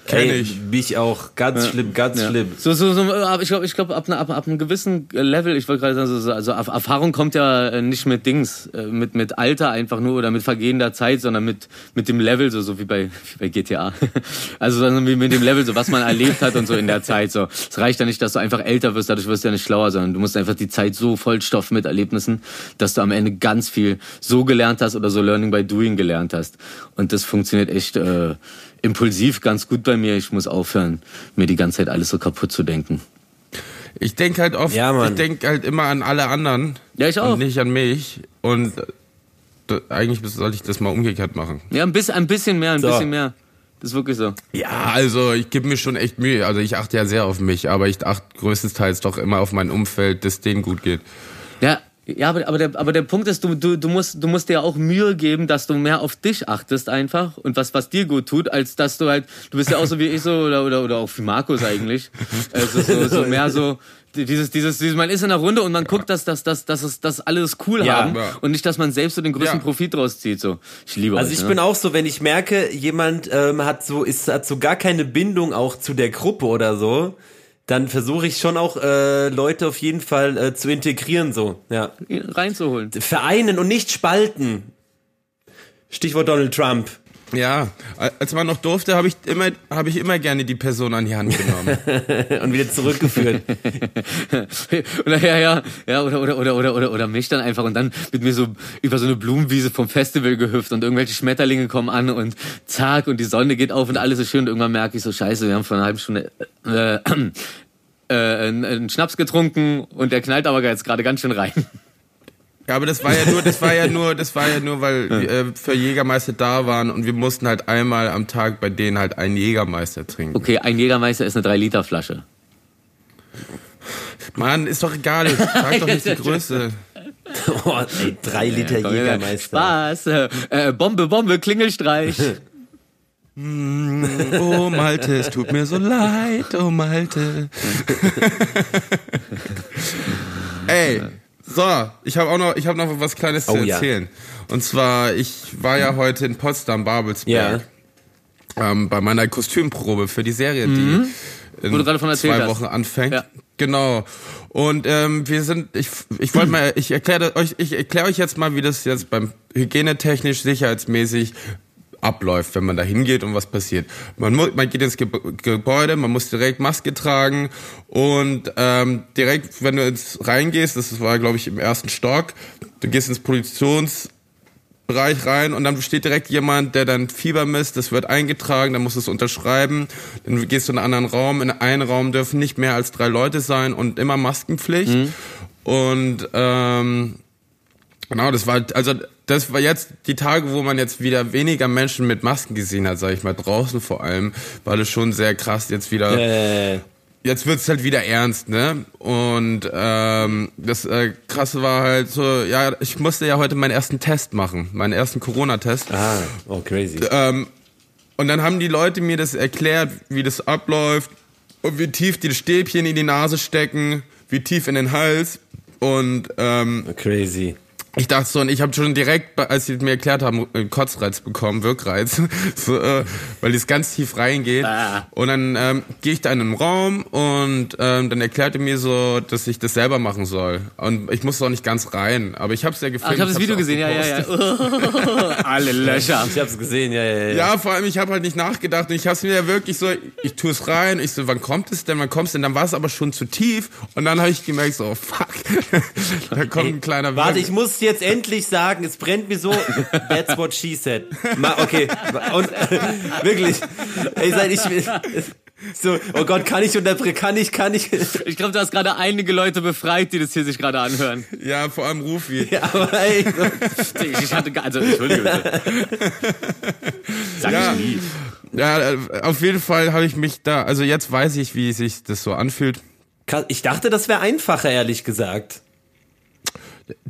Kenn Ey, ich. Mich auch. Ganz schlimm, ganz Ja. schlimm. So, so, so, aber ich glaube, ich glaub, ab, ab, ab einem gewissen Level, ich wollte gerade sagen, so, so, also Erf- Erfahrung kommt ja äh, nicht mit Dings, äh, mit, mit Alter einfach nur oder mit vergehender Zeit, sondern mit, mit dem Level, so, so wie bei, wie bei GTA. Also, sondern wie mit dem Level, so was man erlebt hat und so in der Zeit, so. Es reicht ja nicht, dass du einfach älter wirst, dadurch wirst du ja nicht schlauer, sondern du musst einfach die Zeit so vollstopfen mit Erlebnissen, dass du am Ende ganz viel so gelernt hast oder so Learning by Doing gelernt hast. Und das funktioniert echt, äh, impulsiv ganz gut bei mir. Ich muss aufhören, mir die ganze Zeit alles so kaputt zu denken. Ich denke halt oft, Ja, ich denke halt immer an alle anderen. Ja, ich auch. Und nicht an mich. Und äh, eigentlich sollte ich das mal umgekehrt machen. Ja, ein bisschen, ein bisschen mehr, ein So. bisschen mehr. Das ist wirklich so. Ja, also ich gebe mir schon echt Mühe. Also ich achte ja sehr auf mich, aber ich achte größtenteils doch immer auf mein Umfeld, dass denen gut geht. Ja, ja, aber, aber, der, aber der Punkt ist, du, du, du, musst, du musst dir auch Mühe geben, dass du mehr auf dich achtest einfach und was, was dir gut tut, als dass du halt, du bist ja auch so wie ich so oder, oder, oder auch wie Markus eigentlich, also so, so mehr so dieses, dieses, dieses, man ist in einer Runde und man guckt, dass, dass, dass, dass, dass alle es cool Ja. haben Ja. und nicht, dass man selbst so den größten Ja. Profit draus zieht. So, ich liebe Also euch, ich ne? bin auch so, wenn ich merke, jemand ähm, hat so ist hat so gar keine Bindung auch zu der Gruppe oder so, dann versuche ich schon auch äh, Leute auf jeden Fall äh, zu integrieren so, ja. reinzuholen. Vereinen und nicht spalten. Stichwort Donald Trump. Ja, als man noch durfte, habe ich immer, habe ich immer gerne die Person an die Hand genommen. und wieder zurückgeführt. oder ja, ja, ja, oder, oder, oder, oder, oder, oder mich dann einfach und dann mit mir so über so eine Blumenwiese vom Festival gehüpft und irgendwelche Schmetterlinge kommen an und zack und die Sonne geht auf und alles ist schön und irgendwann merke ich so, scheiße, wir haben vor einer halben Stunde äh, äh, einen, einen Schnaps getrunken und der knallt aber jetzt gerade ganz schön rein. Ja, aber das war ja nur, das war ja nur, das war ja nur, weil wir äh, für Jägermeister da waren und wir mussten halt einmal am Tag bei denen halt einen Jägermeister trinken. Okay, ein Jägermeister ist eine 3-Liter-Flasche. Mann, ist doch egal, sag doch nicht die Größe. oh, ey, drei Liter Komm, Jägermeister. Spaß. Äh, äh, Bombe, Bombe, Klingelstreich. Oh Malte, es tut mir so leid, oh Malte. Ey, so, ich habe auch noch, ich habe noch was Kleines zu Oh, ja. erzählen. Und zwar, ich war ja heute in Potsdam, Babelsberg, ähm, bei meiner Kostümprobe für die Serie, die in Wo du gerade von erzählt zwei hast. Wochen anfängt. Ja. Genau. Und ähm, wir sind, ich, ich wollte mal, ich erkläre euch, ich erkläre euch jetzt mal, wie das jetzt beim hygienetechnisch, sicherheitsmäßig abläuft, wenn man da hingeht und was passiert. Man, man geht ins Ge Gebäude, man muss direkt Maske tragen und ähm, direkt, wenn du ins reingehst, das war glaube ich im ersten Stock, du gehst ins Produktionsbereich rein und dann steht direkt jemand, der dann Fieber misst, das wird eingetragen, dann musst du es unterschreiben, dann gehst du in einen anderen Raum, in einen Raum dürfen nicht mehr als drei Leute sein und immer Maskenpflicht. Und ähm, Genau, das war also das war jetzt die Tage, wo man jetzt wieder weniger Menschen mit Masken gesehen hat, sag ich mal, draußen vor allem, war das schon sehr krass jetzt wieder. Äh, Jetzt wird's halt wieder ernst, ne? Und ähm, das äh, krasse war halt so, ja, ich musste ja heute meinen ersten Test machen, meinen ersten Corona-Test. ah, oh crazy. Ähm, und dann haben die Leute mir das erklärt, wie das abläuft und wie tief die Stäbchen in die Nase stecken, wie tief in den Hals. Und ähm, Crazy. Ich dachte so, und ich habe schon direkt, als sie mir erklärt haben, einen Kotzreiz bekommen, Wirkreiz, so, äh, weil das ganz tief reingeht. Ah. Und dann ähm, gehe ich da in einen Raum und ähm, dann erklärte mir so, dass ich das selber machen soll. Und ich musste auch nicht ganz rein, aber ich habe es ja gefilmt. Ach, ich habe das Video gesehen, ja, ja, ja. Alle Löcher. Ich hab's gesehen, ja, ja, ja. Ja, vor allem, ich habe halt nicht nachgedacht und ich habe mir ja wirklich so, ich tue es rein, ich so, wann kommt es denn, wann kommt's denn? Dann war es aber schon zu tief und dann habe ich gemerkt, so, oh, fuck, da kommt ein kleiner Warte, Wirk- ich muss jetzt endlich sagen, es brennt mir so. That's what she said. Ma, okay, und wirklich, ey, seit ich so, oh Gott, kann ich unterbrechen, kann ich, kann ich. Ich glaube, du hast gerade einige Leute befreit, die das hier sich gerade anhören. Ja, vor allem Rufi. Ja, aber ey, so, Ich hatte gar, also, entschuldige bitte. Sag Ja. ich nie. Ja, äh, auf jeden Fall habe ich mich da, also jetzt weiß ich, wie sich das so anfühlt. ich dachte, das wäre einfacher, ehrlich gesagt.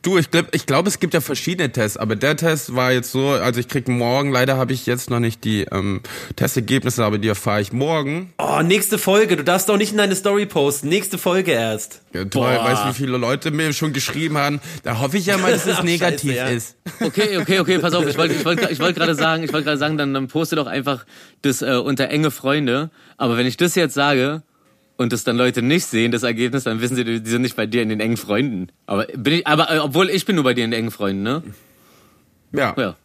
Du, ich glaube, ich glaub, es gibt ja verschiedene Tests, aber der Test war jetzt so, also ich krieg morgen, leider habe ich jetzt noch nicht die ähm, Testergebnisse, aber die erfahre ich morgen. Oh, nächste Folge, du darfst doch nicht in deine Story posten, nächste Folge erst. Ja, toll, Boah. weißt du, wie viele Leute mir schon geschrieben haben, da hoffe ich ja mal, dass es Ach, negativ scheiße, ja. ist. Okay, okay, okay, pass auf. Ich wollte ich wollte, ich wollte gerade sagen, ich wollte gerade sagen, dann, dann poste doch einfach das äh, unter enge Freunde. Aber wenn ich das jetzt sage und das dann Leute nicht sehen, das Ergebnis, dann wissen sie, die sind nicht bei dir in den engen Freunden. Aber bin ich, aber äh, obwohl ich bin nur bei dir in den engen Freunden, ne? Ja, ja,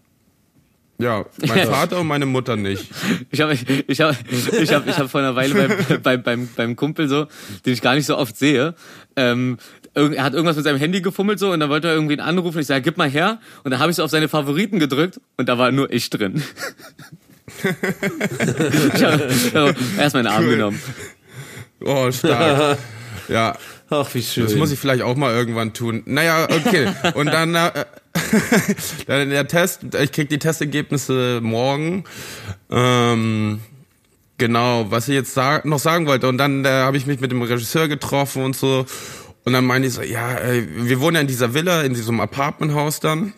Ja. mein Vater und meine Mutter nicht. Ich habe ich hab, ich hab, ich hab vor einer Weile beim, beim, beim, beim Kumpel so, den ich gar nicht so oft sehe, ähm, er hat irgendwas mit seinem Handy gefummelt so und dann wollte er irgendwie anrufen. Ich sage, gib mal her. Und dann habe ich so auf seine Favoriten gedrückt und da war nur ich drin. ich habe hab erst meinen Arm Cool. genommen. Oh, stark. Ja, Ach, wie schön. das muss ich vielleicht auch mal irgendwann tun. Naja, okay. Und dann, äh, dann der Test, ich krieg die Testergebnisse morgen. Ähm, genau, was ich jetzt sa noch sagen wollte. Und dann äh, habe ich mich mit dem Regisseur getroffen und so. Und dann meinte ich so, ja, ey, wir wohnen ja in dieser Villa, in diesem Apartmenthaus dann.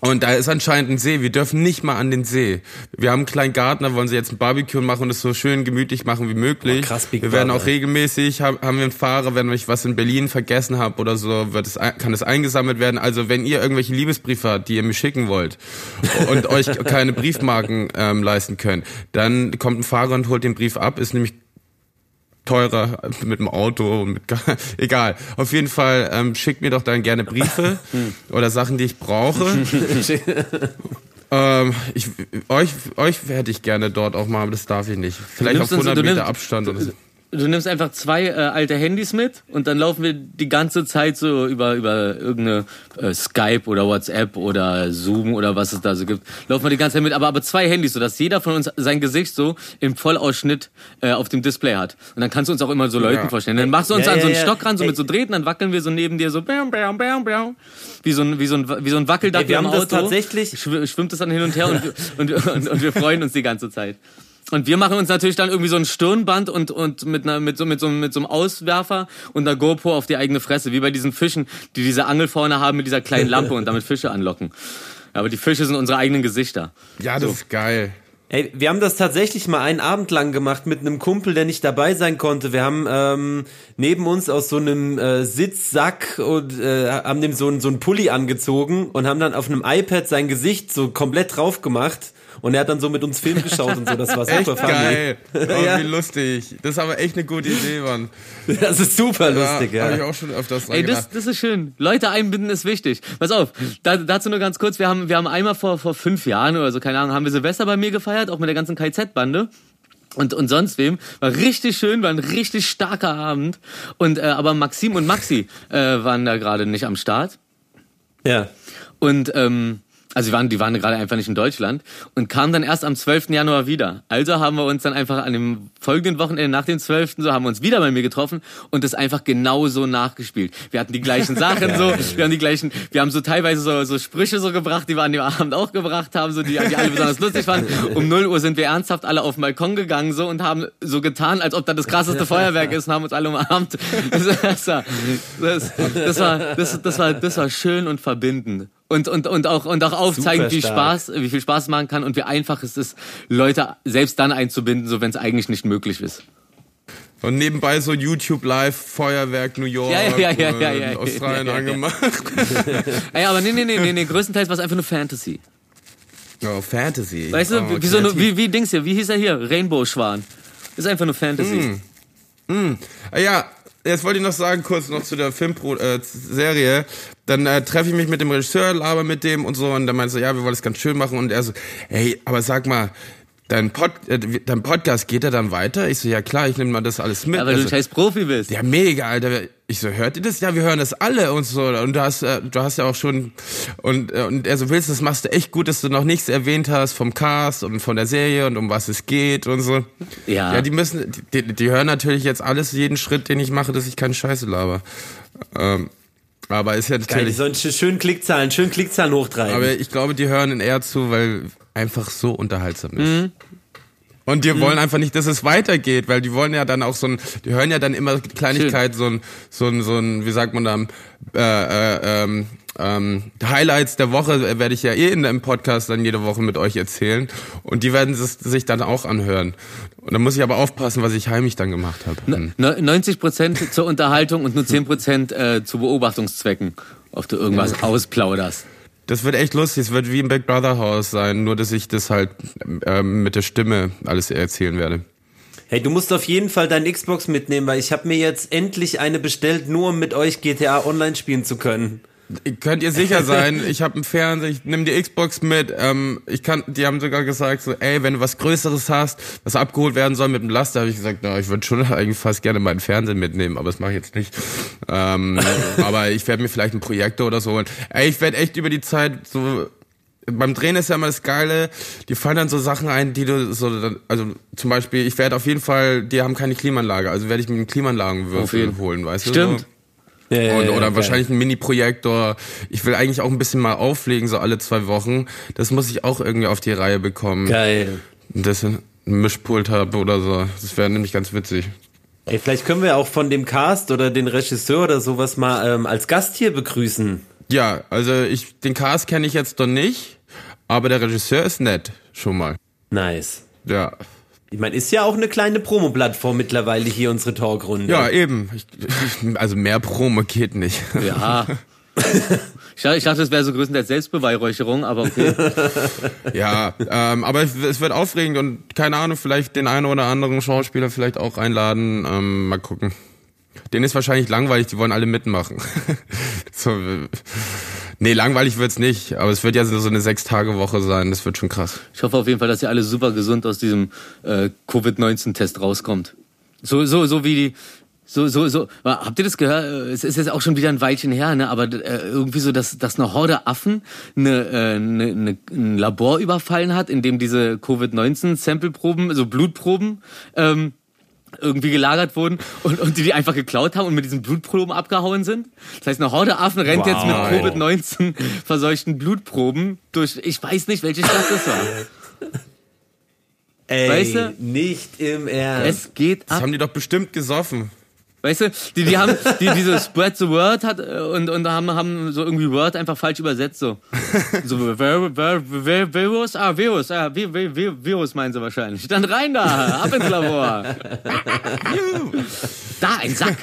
Und da ist anscheinend ein See. Wir dürfen nicht mal an den See. Wir haben einen kleinen Garten, da wollen sie jetzt ein Barbecue machen und es so schön gemütlich machen wie möglich. Oh, krass, Big wir werden auch regelmäßig, haben, haben wir einen Fahrer, wenn ich was in Berlin vergessen habe oder so, wird es, kann es eingesammelt werden. Also wenn ihr irgendwelche Liebesbriefe habt, die ihr mir schicken wollt und euch keine Briefmarken ähm, leisten könnt, dann kommt ein Fahrer und holt den Brief ab. Ist nämlich teurer mit dem Auto und mit egal. Auf jeden Fall ähm, schickt mir doch dann gerne Briefe oder Sachen, die ich brauche. ähm, ich, euch, euch hätte ich gerne dort auch mal, aber das darf ich nicht. Vielleicht auf uns- 100 du Meter Abstand oder so. Du nimmst einfach zwei äh, alte Handys mit und dann laufen wir die ganze Zeit so über über irgendeine äh, Skype oder WhatsApp oder Zoom oder was es da so gibt. Laufen wir die ganze Zeit mit, aber aber zwei Handys, so dass jeder von uns sein Gesicht so im Vollausschnitt äh, auf dem Display hat. Und dann kannst du uns auch immer so Leuten Ja. vorstellen. Dann machst du uns Ja, an so ja, einen ja. Stock ran, so mit so Drähten, dann wackeln wir so neben dir so bam, bam, bam, bam, wie so ein wie so ein wie so ein Wackeldackel Ey, wir im haben das Auto. tatsächlich- Schw- schwimmt es dann hin und her und, und, und, und wir freuen uns die ganze Zeit. Und wir machen uns natürlich dann irgendwie so ein Stirnband und, und mit, einer, mit, so, mit, so, mit so einem Auswerfer und einer GoPro auf die eigene Fresse, wie bei diesen Fischen, die diese Angel vorne haben mit dieser kleinen Lampe und damit Fische anlocken. Aber die Fische sind unsere eigenen Gesichter. Ja, das ist geil. Ey, wir haben das tatsächlich mal einen Abend lang gemacht mit einem Kumpel, der nicht dabei sein konnte. Wir haben ähm, neben uns aus so einem äh, Sitzsack und äh, haben dem so, ein- so einen Pulli angezogen und haben dann auf einem iPad sein Gesicht so komplett drauf gemacht und er hat dann so mit uns Film geschaut und so. Das war Echt super funny. geil. Oh, Ja. Wie lustig. Das ist aber echt eine gute Idee, Mann. Das ist super lustig, ja. ja. Habe ich auch schon öfters Ey, das, das ist schön. Leute einbinden ist wichtig. Pass auf, da, dazu nur ganz kurz. Wir haben, wir haben einmal vor, vor fünf Jahren oder so, keine Ahnung, haben wir Silvester bei mir gefeiert, auch mit der ganzen KZ-Bande. Und, und sonst wem. War richtig schön, war ein richtig starker Abend. Und, äh, aber Maxim und Maxi äh, waren da gerade nicht am Start. ja. Und ähm, also die waren, die waren gerade einfach nicht in Deutschland und kamen dann erst am 12. Januar wieder. Also haben wir uns dann einfach an dem folgenden Wochenende nach dem 12. so haben wir uns wieder bei mir getroffen und das einfach genauso nachgespielt. Wir hatten die gleichen Sachen so, wir haben die gleichen, wir haben so teilweise so, so Sprüche so gebracht, die wir an dem Abend auch gebracht haben, so die, die alle besonders lustig fanden. Um 0 Uhr sind wir ernsthaft alle auf den Balkon gegangen so und haben so getan, als ob da das krasseste Feuerwerk ist und haben uns alle umarmt. Das, das, war, das, das, war, das, das, war, das war schön und verbindend. Und, und, und auch, und auch aufzeigen, Super wie stark. Spaß, wie viel Spaß machen kann und wie einfach es ist, Leute selbst dann einzubinden, so wenn es eigentlich nicht möglich ist. Und nebenbei so YouTube Live, Feuerwerk, New York, Ja, ja, ja, ja. Australien angemacht. Ey, aber nee, nee, nee, nee, nee, größtenteils war es einfach nur Fantasy. Oh, Fantasy. Weißt du, oh, wie, so eine, wie, wie Dings hier, wie hieß er hier? Rainbow Schwan. Ist einfach nur Fantasy. Ah, Ja, jetzt wollte ich noch sagen, kurz noch zu der Filmserie. Dann äh, treffe ich mich mit dem Regisseur, laber mit dem und so. Und dann meinte so, ja, wir wollen das ganz schön machen. Und er so, ey, aber sag mal, dein, Pod, äh, dein Podcast, geht er dann weiter? Ich so, ja klar, ich nehme mal das alles mit. Aber du Also, ein scheiß Profi bist. ja, mega, Alter. Ich so, hört ihr das? Ja, wir hören das alle und so. Und du hast, äh, du hast ja auch schon, und, äh, und er so, willst, das machst du echt gut, dass du noch nichts erwähnt hast vom Cast und von der Serie und um was es geht und so. Ja. Ja, die müssen, die, die hören natürlich jetzt alles, jeden Schritt, den ich mache, dass ich keine Scheiße laber. Ähm, aber ist ja Geil, natürlich, sollen sch- schön Klickzahlen, schön Klickzahlen hochtreiben. aber ich glaube, die hören eher zu, weil einfach so unterhaltsam ist. Mhm. Und die wollen einfach nicht, dass es weitergeht, weil die wollen ja dann auch so ein, die hören ja dann immer Kleinigkeit, so ein, so ein, so ein, wie sagt man da, äh, äh, ähm, ähm, Highlights der Woche werde ich ja eh in dem Podcast dann jede Woche mit euch erzählen und die werden es sich dann auch anhören. Und dann muss ich aber aufpassen, was ich heimlich dann gemacht habe. Hm. Ne- 90 Prozent zur Unterhaltung und nur 10 Prozent äh, zu Beobachtungszwecken, ob du irgendwas ausplauderst. Das wird echt lustig. Es wird wie im Big Brother Haus sein, nur dass ich das halt ähm, mit der Stimme alles erzählen werde. Hey, du musst auf jeden Fall deine Xbox mitnehmen, weil ich habe mir jetzt endlich eine bestellt, nur um mit euch GTA Online spielen zu können. Könnt ihr sicher sein, ich habe einen Fernseher, ich nehme die Xbox mit. Ähm, ich kann, die haben sogar gesagt, so, ey, wenn du was Größeres hast, was abgeholt werden soll mit dem Laster, habe ich gesagt, na, ich würde schon eigentlich fast gerne meinen Fernseher mitnehmen, aber das mache ich jetzt nicht. Ähm, aber ich werde mir vielleicht einen Projektor oder so holen. Ey, ich werde echt über die Zeit so beim Drehen ist ja immer das Geile, die fallen dann so Sachen ein, die du so, also zum Beispiel, ich werde auf jeden Fall, die haben keine Klimaanlage, also werde ich mir Klimaanlagenwürfel jeden- holen, weißt du? Stimmt. So. Ja, ja, Und, ja, oder geil. wahrscheinlich ein Mini-Projektor. Ich will eigentlich auch ein bisschen mal auflegen, so alle zwei Wochen. Das muss ich auch irgendwie auf die Reihe bekommen. Geil. Dass ich ein Mischpult habe oder so. Das wäre nämlich ganz witzig. Ey, vielleicht können wir auch von dem Cast oder den Regisseur oder sowas mal ähm, als Gast hier begrüßen. Ja, also ich den Cast kenne ich jetzt noch nicht, aber der Regisseur ist nett, schon mal. Nice. Ja. Ich meine, ist ja auch eine kleine Promo-Plattform mittlerweile hier unsere Talkrunde. Ja, eben. Ich, also mehr Promo geht nicht. Ja. Ich dachte, ich dachte, das wäre so größtenteils Selbstbeweihräucherung, aber okay. Ja, ähm, aber es es wird aufregend und keine Ahnung, vielleicht den einen oder anderen Schauspieler vielleicht auch einladen. Ähm, mal gucken. Den ist wahrscheinlich langweilig, die wollen alle mitmachen. so, äh, nee, langweilig wird's nicht, aber es wird ja so eine Sechs-Tage-Woche sein, das wird schon krass. Ich hoffe auf jeden Fall, dass ihr alle super gesund aus diesem äh, Covid-19-Test rauskommt. So, so, so wie die. So, so, so. Habt ihr das gehört? Äh, Es ist jetzt auch schon wieder ein Weilchen her, ne? Aber äh, irgendwie so, dass, dass eine Horde Affen eine, äh, eine, eine, ein Labor überfallen hat, in dem diese Covid-19-Sample-Proben, so Blutproben, ähm, irgendwie gelagert wurden und, und die die einfach geklaut haben und mit diesen Blutproben abgehauen sind. Das heißt, eine Horde Affen rennt jetzt mit Wow. Covid-19 verseuchten Blutproben durch, ich weiß nicht, welche Stadt das war. Ey, Weißt du? nicht im Ernst. Es geht Das ab. haben die doch bestimmt gesoffen. Weißt du, die, die haben, die, diese Spread the Word hat äh, und, und haben, haben so irgendwie Word einfach falsch übersetzt, so. So, Vir- Vir- Vir- Virus, ah, Virus, ah, Vi- Vi- Vi- Virus meinen sie wahrscheinlich. Dann rein da, ab ins Labor. Da, ein Sack.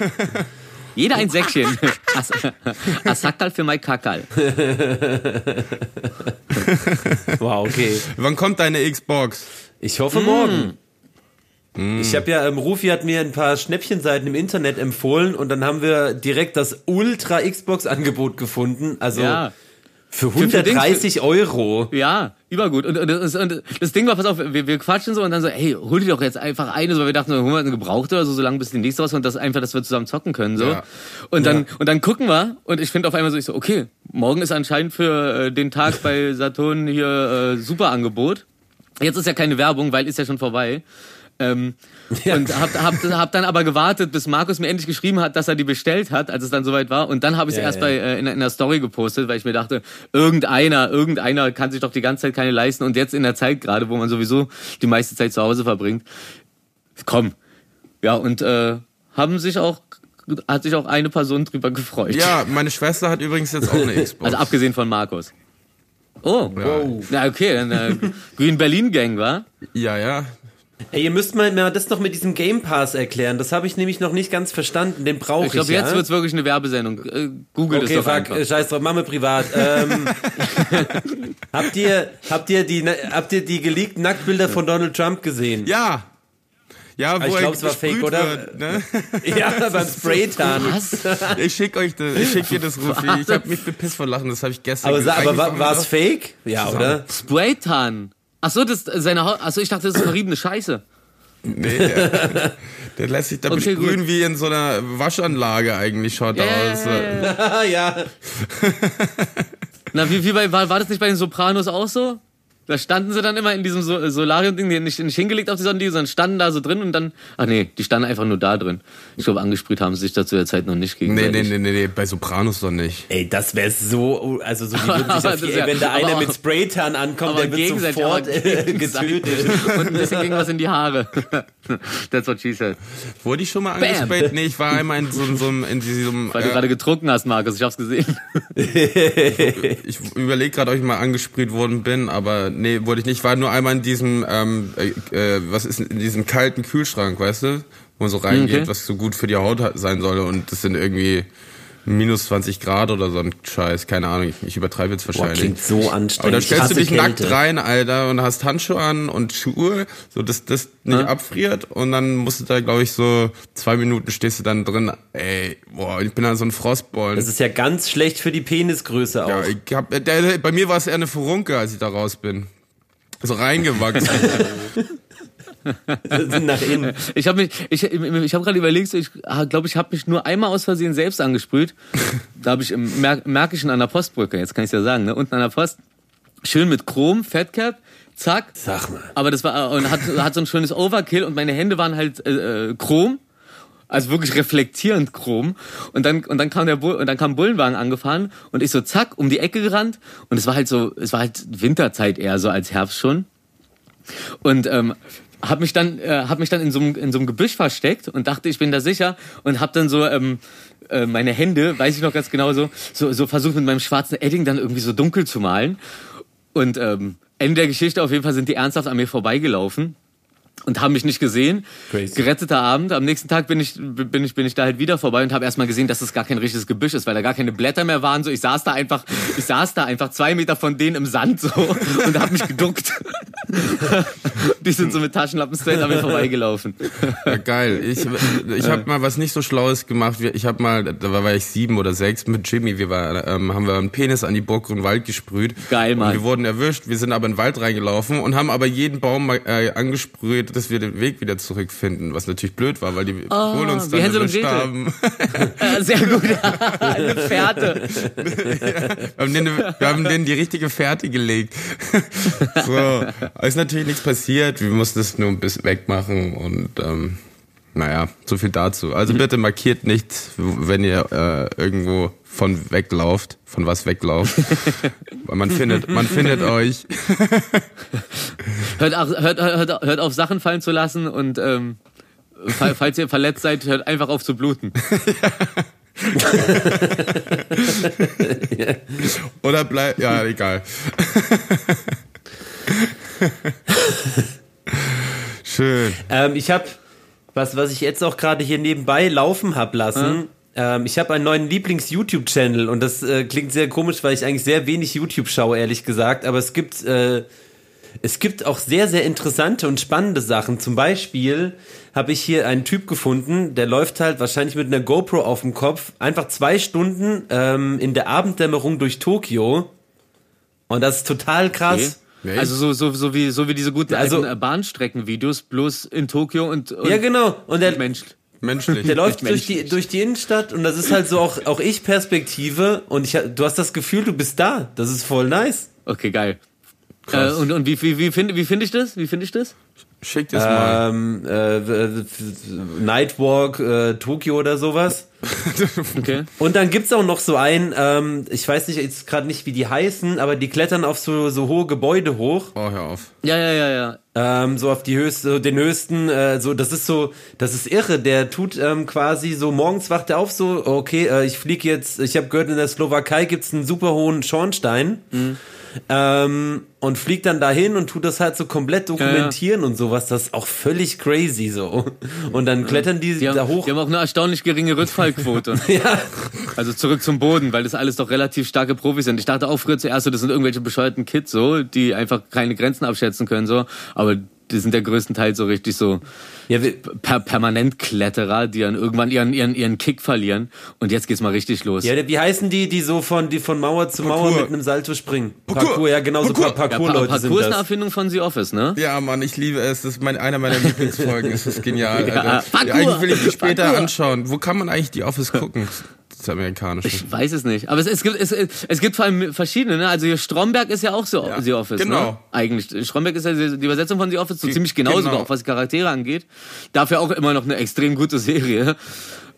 Jeder ein Säckchen. As Asakal für mein Kakal. Wow, okay. Wann kommt deine Xbox? Ich hoffe morgen. Ich habe ja, ähm, Rufi hat mir ein paar Schnäppchenseiten im Internet empfohlen und dann haben wir direkt das Ultra Xbox Angebot gefunden. Also Ja. für für Dings- 130 Euro. Ja, übergut. Und, und, das, und das Ding war, pass auf, wir, wir quatschen so und dann so, hey, hol dir doch jetzt einfach eine, so, weil wir dachten, so, holen wir eine gebrauchte oder so, so lange bis die nächste raus und das einfach, dass wir zusammen zocken können, so. Ja. Und dann, und dann gucken wir und ich finde auf einmal so, ich so, okay, morgen ist anscheinend für äh, den Tag bei Saturn hier äh, super Angebot. Jetzt ist ja keine Werbung, weil ist ja schon vorbei. Ähm, Und hab, hab, hab dann aber gewartet, bis Markus mir endlich geschrieben hat, dass er die bestellt hat, als es dann soweit war. Und dann habe ich es Ja, erst ja. bei äh, in, in der Story gepostet, weil ich mir dachte, irgendeiner, irgendeiner kann sich doch die ganze Zeit keine leisten. Und jetzt in der Zeit gerade, wo man sowieso die meiste Zeit zu Hause verbringt, komm. Ja, und äh, haben sich auch, hat sich auch eine Person drüber gefreut. Ja, meine Schwester hat übrigens jetzt auch eine Xbox. Also abgesehen von Markus. Oh, Wow. na okay, dann äh, Green Berlin Gang, war? ja, ja. Ey, ihr müsst mal das noch mit diesem Game Pass erklären. Das habe ich nämlich noch nicht ganz verstanden. Den brauche Ich ich, glaube, ja. jetzt wird's wirklich eine Werbesendung. Äh, Google Okay, das doch fuck, einfach. äh, scheiß drauf, machen wir privat. Ähm, habt ihr, habt ihr die, habt ihr die geleakten Nacktbilder von Donald Trump gesehen? Ja. Ja, wo ich er glaub, es war fake, oder? Wird, ne? Ja, beim Spraytan. Was? Ich schick euch das, ich schick dir das, Rufi. Ich hab mich bepisst vor Lachen, das habe ich gestern Aber, aber war, noch- fake? Ja, oder? Spraytan. Ach so, das seine Haut. Ach so, ich dachte, das ist verriebene Scheiße. Nee, der, der lässt sich da Okay, besprühen gut. wie in so einer Waschanlage eigentlich, schaut Ja, aus. ja, ja, ja. ja. Na, wie, wie bei, war, war das nicht bei den Sopranos auch so? Da standen sie dann immer in diesem so Solarium-Ding, die nicht, nicht hingelegt auf die Sonnenliege, sondern standen da so drin und dann. Ach nee, die standen einfach nur da drin. Ich glaube, angesprüht haben sie sich da zu der Zeit noch nicht Nee, gegenseitig. nee, nee, nee, nee, bei Sopranos doch nicht. Ey, das wäre so, also so, die würden sich das ja- wenn da einer mit Spraytan ankommt, der wird gegenseitig, sofort äh, getötet. Und ein bisschen ging was in die Haare. That's what she said. Wurde ich schon mal angesprayt? Nee, ich war einmal in so, so einem, in diesem, Weil du äh, gerade getrunken hast, Markus. Ich hab's gesehen. ich überlege gerade, ob ich mal angesprüht worden bin, aber nee, wurde ich nicht. Ich war nur einmal in diesem, ähm, äh, äh, was ist in diesem kalten Kühlschrank, weißt du? Wo man so reingeht, Okay. was so gut für die Haut sein soll und das sind irgendwie minus 20 Grad oder so ein Scheiß, keine Ahnung, ich, ich übertreibe jetzt Boah, wahrscheinlich. klingt so aber anstrengend. da Ich stellst du dich nackt Kälte. rein, Alter, und hast Handschuhe an und Schuhe, so dass das nicht Ja. abfriert und dann musst du da, glaube ich, so zwei Minuten stehst du dann drin, ey, boah, ich bin dann so ein Frostbollen. Das ist ja ganz schlecht für die Penisgröße auch. Ja, ich hab, der, der, bei mir war es eher eine Furunke, als ich da raus bin. So reingewachsen. Nach innen. Ich habe mich, ich, ich habe gerade überlegt, ich glaube, ich habe mich nur einmal aus Versehen selbst angesprüht. Da habe ich im Mer Märkischen an der Postbrücke, jetzt kann ich ja sagen, ne, unten an der Post, schön mit Chrom, Fettcap, zack. Sag mal. Aber das war und hat, hat so ein schönes Overkill und meine Hände waren halt äh, äh, Chrom. Also wirklich reflektierend Chrom. Und dann, und dann kam der Bull, und dann kam Bullenwagen angefahren und ich so zack um die Ecke gerannt. Und es war halt so, es war halt Winterzeit eher so als Herbst schon. Und ähm, hab mich dann äh, hab mich dann in so einem in so einem Gebüsch versteckt und dachte ich bin da sicher und hab dann so ähm, äh, meine Hände weiß ich noch ganz genau so so, so versucht mit meinem schwarzen Edding dann irgendwie so dunkel zu malen. Und ähm, Ende der Geschichte auf jeden Fall sind die ernsthaft an mir vorbeigelaufen und haben mich nicht gesehen. Crazy. Geretteter Abend. Am nächsten Tag bin ich, bin ich, bin ich da halt wieder vorbei und habe erstmal gesehen, dass es gar kein richtiges Gebüsch ist, weil da gar keine Blätter mehr waren. So, ich saß da einfach, ich saß da einfach zwei Meter von denen im Sand so und habe mich geduckt. Die sind so mit Taschenlampen straight an mir vorbeigelaufen. Ja, geil. Ich, ich habe mal was nicht so Schlaues gemacht. Ich habe mal, da war ich sieben oder sechs mit Jimmy. Wir war, ähm, haben wir einen Penis an die Burg und Wald gesprüht. Geil, Mann. Und wir wurden erwischt. Wir sind aber in den Wald reingelaufen und haben aber jeden Baum äh, angesprüht, dass wir den Weg wieder zurückfinden. Was natürlich blöd war, weil die wohl uns wie dann Hänsel und Gretel. Ja, sehr gut. Eine Fährte. Wir haben, denen, wir haben denen die richtige Fährte gelegt. so, ist natürlich nichts passiert. Wir mussten es nur ein bisschen wegmachen und ähm, naja, so viel dazu. Also bitte markiert nicht, wenn ihr äh, irgendwo von weglauft, von was weglauft. Weil man findet, man findet euch. Hört, auf- hört, hört, hört auf, Sachen fallen zu lassen und ähm, fall- falls ihr verletzt seid, hört einfach auf zu bluten. Oder bleibt, ja, egal. Schön. Ähm, ich habe, was, was ich jetzt auch gerade hier nebenbei laufen hab lassen, ähm, ich habe einen neuen Lieblings-YouTube-Channel und das äh, klingt sehr komisch, weil ich eigentlich sehr wenig YouTube schaue, ehrlich gesagt, aber es gibt, äh, es gibt auch sehr, sehr interessante und spannende Sachen. Zum Beispiel habe ich hier einen Typ gefunden, der läuft halt wahrscheinlich mit einer GoPro auf dem Kopf einfach zwei Stunden ähm, in der Abenddämmerung durch Tokio. Und das ist total krass. Echt? Also so, so, so, wie, so wie diese guten Also- äh, Bahnstreckenvideos, bloß in Tokio und, und Ja, genau. Und der, Mensch. Menschlich. Der läuft durch die, durch die Innenstadt und das ist halt so auch, auch ich Perspektive und ich, du hast das Gefühl, du bist da. Das ist voll nice. Okay, geil. Äh, und und wie, wie, wie finde wie find ich das? Wie finde ich das? Schickt es mal. Ähm, äh, äh, Nightwalk, äh, Tokio oder sowas. Okay. Und dann gibt's auch noch so einen, ähm, ich weiß nicht jetzt gerade nicht, wie die heißen, aber die klettern auf so, so hohe Gebäude hoch. Oh, hör auf. Ja, ja, ja, ja. Ähm, so auf die höchste, den höchsten, äh, so, das ist so, das ist irre. Der tut ähm, quasi so, morgens wacht er auf, so, okay, äh, ich fliege jetzt, ich habe gehört, in der Slowakei gibt's einen super hohen Schornstein. Ähm, und fliegt dann dahin und tut das halt so komplett dokumentieren und sowas. Das ist auch völlig crazy so. Und dann klettern die, Die haben, da hoch. die haben auch eine erstaunlich geringe Rückfallquote. ja. Also zurück zum Boden, weil das alles doch relativ starke Profis sind. Ich dachte auch früher zuerst so, das sind irgendwelche bescheuerten Kids so, die einfach keine Grenzen abschätzen können so. Aber die sind der größtenteils so richtig so Ja, wir, per Permanentkletterer, die dann irgendwann ihren, ihren, ihren Kick verlieren. Und jetzt geht's mal richtig los. ja, wie heißen die, die so von, die von Mauer zu Mauer Parkour. mit einem Salto springen? Parkour. Parkour, ja, genau so Parkour. Par Ja, Parkour-Leute Pa- sind Parkour ist eine das. Erfindung von The Office, ne? Ja, Mann, ich liebe es. Das ist mein, einer meiner Lieblingsfolgen. Es ist genial. Ja, Alter. Parkour. eigentlich will ich die später Parkour. anschauen. Wo kann man eigentlich die Office gucken? Das amerikanische. Ich weiß es nicht. Aber es, es, gibt, es, es gibt vor allem verschiedene, ne? Also hier Stromberg ist ja auch so Ja, The Office, genau. ne? Eigentlich. Stromberg ist ja die die Übersetzung von The Office so ziemlich genau, genau. sogar, auch was die Charaktere angeht. Dafür auch immer noch eine extrem gute Serie.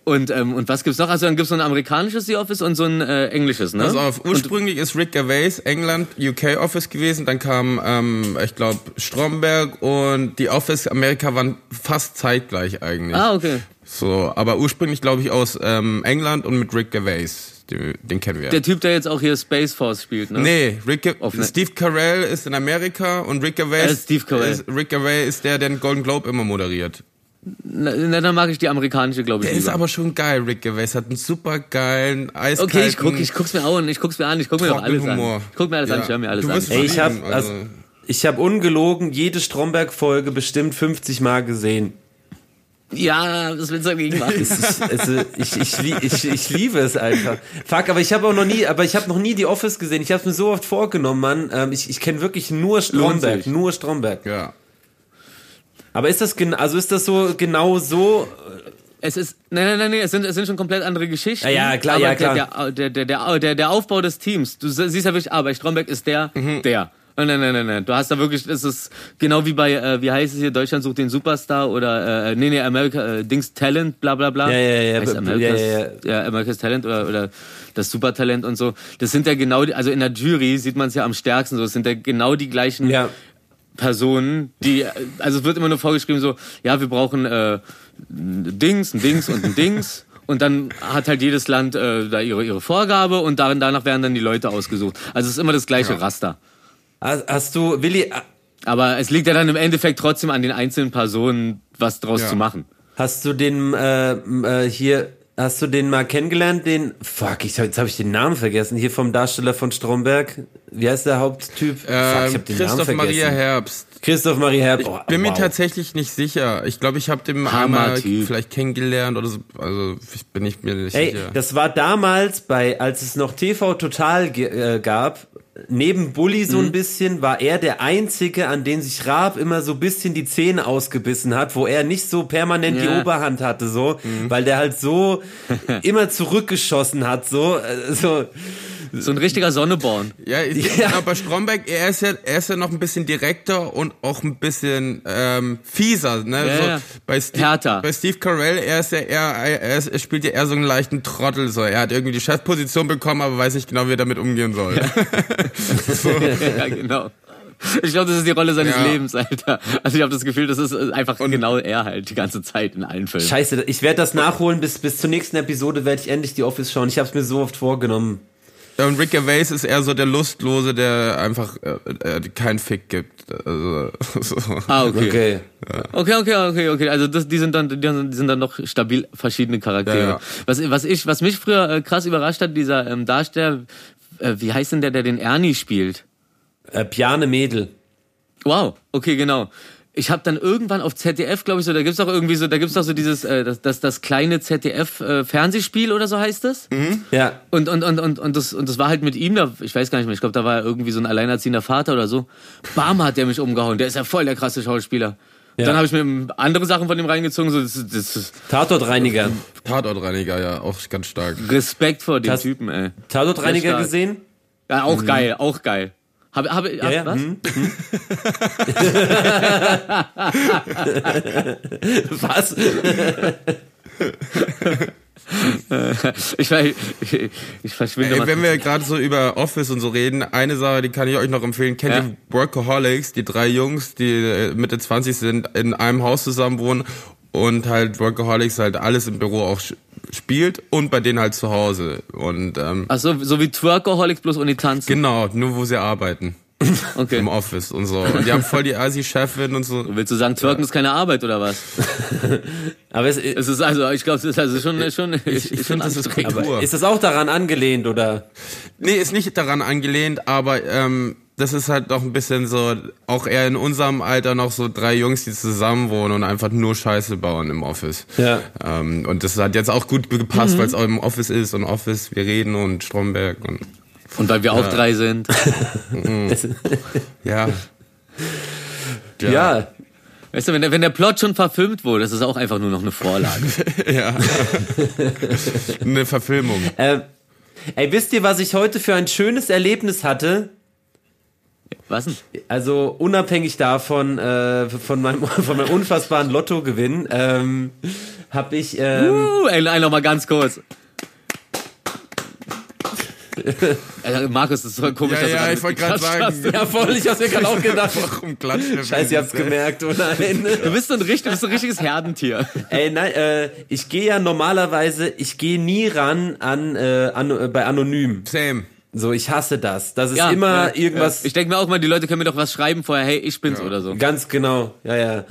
Und, ähm, und was gibt's noch? Also dann gibt's so ein amerikanisches The Office und so ein äh, englisches, ne? Pass auf, ursprünglich ist Rick Gervais England UK Office gewesen, dann kam, ähm, ich glaube, Stromberg und die Office Amerika waren fast zeitgleich eigentlich. Ah, okay. So, aber ursprünglich glaube ich aus ähm, England und mit Rick Gervais, den, den kennen wir. Der Typ, der jetzt auch hier Space Force spielt, ne? Nee, Rick ne- Steve Carell ist in Amerika und Rick Gervais, Steve Carell. Ist, Rick Gervais ist der, der den Golden Globe immer moderiert. Na, na, dann mag ich die amerikanische, glaube ich. Der ist lieber. aber schon geil, Rick Gervais hat einen super geilen, eiskalten... Okay, ich guck, ich guck's mir an, ich guck's mir an, ich guck mir alles an. Trockenhumor. Ich guck mir alles an, Ja. ich höre mir alles Du an. Ey, ich habe verlieben, also, ich habe ungelogen jede Stromberg-Folge bestimmt 50 Mal gesehen. Ja, was willst du dagegen machen? Es ist, es ist, ich, ich, ich, ich liebe es einfach. Fuck, aber ich habe auch noch nie, aber ich habe noch nie die Office gesehen. Ich habe mir so oft vorgenommen, Mann. Ähm, ich ich kenne wirklich nur Stromberg, nur Stromberg. Ja. Aber ist das gen also ist das so genau so? Es ist, nein, nein, nein, nein, es sind, es sind schon komplett andere Geschichten. Ja, ja, klar, aber ja, klar. Der, der, der, der, Aufbau des Teams, du siehst ja wirklich, bei Stromberg ist der, Mhm. der. Nein, nein, nein, nein, nein. Du hast da wirklich, es ist genau wie bei, äh, wie heißt es hier, Deutschland sucht den Superstar oder, äh, nee, nee, America, äh, Dings Talent, bla, bla, bla. Ja, ja, ja, Heißt ja, America's, ja, ja, ja. America's Talent oder, oder das Supertalent und so. Das sind ja genau die, also in der Jury sieht man es ja am stärksten so, es sind ja genau die gleichen Ja. Personen, die, also es wird immer nur vorgeschrieben so, ja, wir brauchen äh, ein Dings, ein Dings und ein Dings. Und dann hat halt jedes Land äh, da ihre, ihre Vorgabe und darin, danach werden dann die Leute ausgesucht. Also es ist immer das gleiche Raster. Hast, du, Willi, Aber es liegt ja dann im Endeffekt trotzdem an den einzelnen Personen, was draus Ja. zu machen. hast du den äh, äh, hier, hast du den mal kennengelernt, den, fuck, ich, jetzt habe ich den Namen vergessen, hier vom Darsteller von Stromberg. Wie heißt der Haupttyp? fuck, ich Ähm, hab den Namen Christoph vergessen. Maria Herbst. Christoph Maria Herb. Ich Oh, bin mir wow. tatsächlich nicht sicher. Ich glaube, ich habe den einmal vielleicht kennengelernt oder so. Also ich bin ich mir nicht Ey, sicher. das war damals bei, als es noch TV Total äh, gab, neben Bully so Mhm. ein bisschen, war er der Einzige, an den sich Raab immer so ein bisschen die Zähne ausgebissen hat, wo er nicht so permanent die Ja. Oberhand hatte, so, Mhm. weil der halt so immer zurückgeschossen hat, so, äh, so. So ein richtiger Sonneborn. Ja, ich, Ja. aber Stromberg, er ist ja, er ist ja noch ein bisschen direkter und auch ein bisschen ähm, fieser, ne? Ja, so, ja. Bei Steve, Härter. Bei Steve Carell, er ist ja eher, er, ist, er spielt ja eher so einen leichten Trottel, so. Er hat irgendwie die Chefposition bekommen, aber weiß nicht genau, wie er damit umgehen soll. ja, genau. Ich glaube, das ist die Rolle seines Ja. Lebens, Alter. Also ich habe das Gefühl, das ist einfach genau er halt die ganze Zeit in allen Filmen. Scheiße, ich werde das nachholen, bis, bis zur nächsten Episode werde ich endlich die Office schauen. Ich habe es mir so oft vorgenommen. Ja, Und Rick Gervais ist eher so der Lustlose, der einfach äh, äh, keinen Fick gibt. Also, so. Ah, okay. Okay. Okay, okay, okay, okay. Also das, die sind dann, die sind die sind dann noch stabil verschiedene Charaktere. Ja, ja. Was, was ich, was mich früher äh, krass überrascht hat, dieser ähm, Darsteller, äh, wie heißt denn der, der den Ernie spielt? Äh, Piane Mädel. Wow, okay, genau. Ich habe dann irgendwann auf ZDF, glaube ich, so, da gibt's doch irgendwie so, da gibt's doch so dieses, äh, das, das, das kleine ZDF äh, Fernsehspiel oder so heißt das. Ja. Und, und, und, und, und, das, und das war halt mit ihm, da, ich weiß gar nicht mehr, ich glaube, da war er irgendwie so ein alleinerziehender Vater oder so. Bam hat der mich umgehauen, der ist ja voll der krasse Schauspieler. Ja. Dann habe ich mir andere Sachen von ihm reingezogen, so das, das Tatortreiniger. Tatortreiniger, ja, auch ganz stark. Respekt vor dem Typen, ey. Tatortreiniger gesehen? Ja, auch geil, auch geil. Habe, habe, Ja, ja. was? hm. Was? Ich, weiß- ich, ich verschwinde Ey, wenn wir gerade so über Office und so reden, eine Sache, die kann ich euch noch empfehlen. Kennt Ja. ihr Workaholics, die drei Jungs, die äh, Mitte 20 sind, in einem Haus zusammen wohnen und halt Workaholics halt alles im Büro auch spielt und bei denen halt zu Hause. Und ähm, Ach so, so wie Twerkaholics bloß ohne Tanzen. genau, nur wo sie arbeiten. Okay. Im Office und so. Und die haben voll die Asi-Chefin und so. Willst du sagen, Twerken ist keine Arbeit oder was? Aber, es, Es ist also, ich glaube, es ist also schon, schon, Ich, ich finde, das ist. Kultur. aber ist das auch daran angelehnt, oder? Nee, ist nicht daran angelehnt, aber ähm, das ist halt doch ein bisschen so, auch eher in unserem Alter noch so drei Jungs, die zusammen wohnen und einfach nur Scheiße bauen im Office. Ja. Ähm, und das hat jetzt auch gut gepasst, weil es auch im Office ist und Office, wir reden und Stromberg und Und weil wir auch drei sind. ja. Ja. Weißt du, wenn der, wenn der Plot schon verfilmt wurde, das ist auch einfach nur noch eine Vorlage. ja. Eine Verfilmung. Äh, ey, wisst ihr, was ich heute für ein schönes Erlebnis hatte? Was denn? Also unabhängig davon, äh, von, meinem, von meinem unfassbaren Lottogewinn, ähm, habe ich... Ähm, Uh, ey, nein, noch mal ganz kurz. Markus, das ist voll komisch, Ja, dass du ja, gerade ich wollte gerade sagen. hast. ja, voll, ich hab's mir gerade auch gedacht. Warum klatscht der Scheiße, ihr habt's gemerkt, oh nein. Du bist so ein, richtig, du bist ein richtiges Herdentier. Ey, nein, äh, ich gehe ja normalerweise, ich gehe nie ran an, äh, an äh, bei Anonym. Same. So, ich hasse das. Das ist Ja, immer ja, irgendwas. Ich denke mir auch mal, die Leute können mir doch was schreiben vorher, hey, ich bin's oder so. Ganz genau, ja, ja.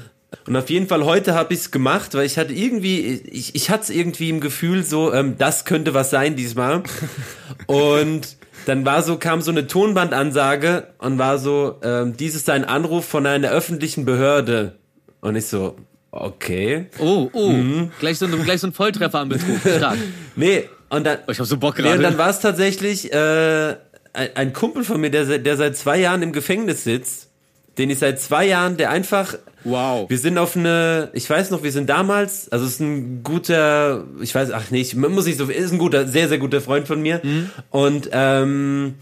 Und auf jeden Fall heute habe ich's gemacht, weil ich hatte irgendwie, ich, ich hatte irgendwie im Gefühl so, ähm, das könnte was sein diesmal. Und dann war so, kam so eine Tonbandansage und war so, ähm, dies ist ein Anruf von einer öffentlichen Behörde. Und ich so, okay. Oh, oh, Mhm. gleich, so ein, gleich so ein Volltreffer am Betrug. Stark. Nee, und dann, Oh, ich hab so Bock nee, und gerade. dann war es tatsächlich äh, ein, ein Kumpel von mir, der, der seit zwei Jahren im Gefängnis sitzt, den ich seit zwei Jahren, der einfach wow. Wir sind auf eine, ich weiß noch, wir sind damals, also es ist ein guter, ich weiß, ach nee, ich muss nicht so, ist ein guter, sehr, sehr guter Freund von mir. Und ähm,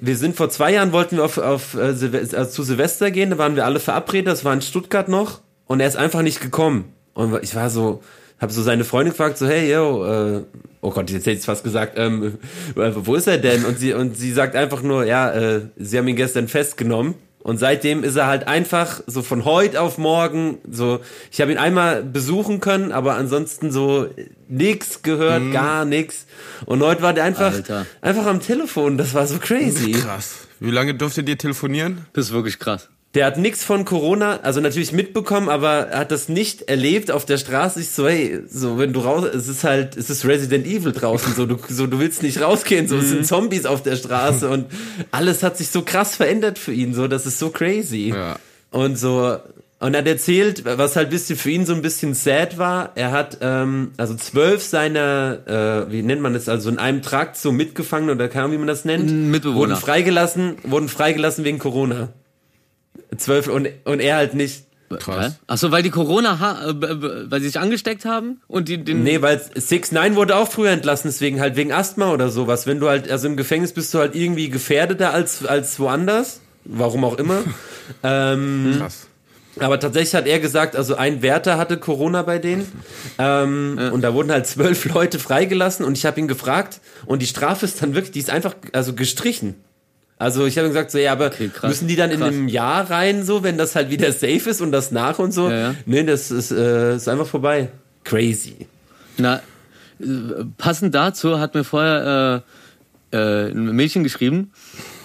wir sind vor zwei Jahren, wollten wir auf, auf äh, Silve- also zu Silvester gehen, da waren wir alle verabredet, das war in Stuttgart noch und er ist einfach nicht gekommen. Und ich war so, habe so seine Freundin gefragt, so, hey, yo, äh, oh Gott, jetzt hätte ich fast gesagt, ähm, äh, wo ist er denn? Und sie, und sie sagt einfach nur, ja, äh, sie haben ihn gestern festgenommen. Und seitdem ist er halt einfach so von heute auf morgen so, ich habe ihn einmal besuchen können, aber ansonsten so nix gehört, Mhm. gar nix. Und heute war der einfach, Alter. einfach am Telefon, das war so crazy. Krass. Wie lange durftet ihr telefonieren? Das ist wirklich krass. Der hat nichts von Corona, also natürlich mitbekommen, aber er hat das nicht erlebt auf der Straße. Ich so, hey, so wenn du raus, es ist halt, es ist Resident Evil draußen, so du, so du willst nicht rausgehen, so es Mhm. sind Zombies auf der Straße und alles hat sich so krass verändert für ihn, so das ist so crazy. Ja. Und so und er hat erzählt, was halt bisschen für ihn so ein bisschen sad war. Er hat ähm, also zwölf seiner, äh, wie nennt man das, also in einem Trakt so mitgefangen oder keine Ahnung, wie man das nennt, Mitbewohner. wurden freigelassen, wurden freigelassen wegen Corona. Zwölf und, und er halt nicht. Krass. Achso, weil die Corona, ha äh, weil sie sich angesteckt haben und die den. Nee, weil 6 9 wurde auch früher entlassen, deswegen halt wegen Asthma oder sowas. Wenn du halt, also im Gefängnis bist du halt irgendwie gefährdeter als, als woanders. Warum auch immer. ähm, Krass. aber tatsächlich hat er gesagt, also ein Wärter hatte Corona bei denen. Ähm, Und da wurden halt zwölf Leute freigelassen und ich habe ihn gefragt und die Strafe ist dann wirklich, die ist einfach also gestrichen. Also ich habe gesagt, so ja, aber Okay, müssen die dann in krass. einem Jahr rein, so, wenn das halt wieder safe ist und das nach und so? Ja, ja. Nee, das ist, äh, ist einfach vorbei. Crazy. Na, äh, passend dazu hat mir vorher äh, äh, ein Mädchen geschrieben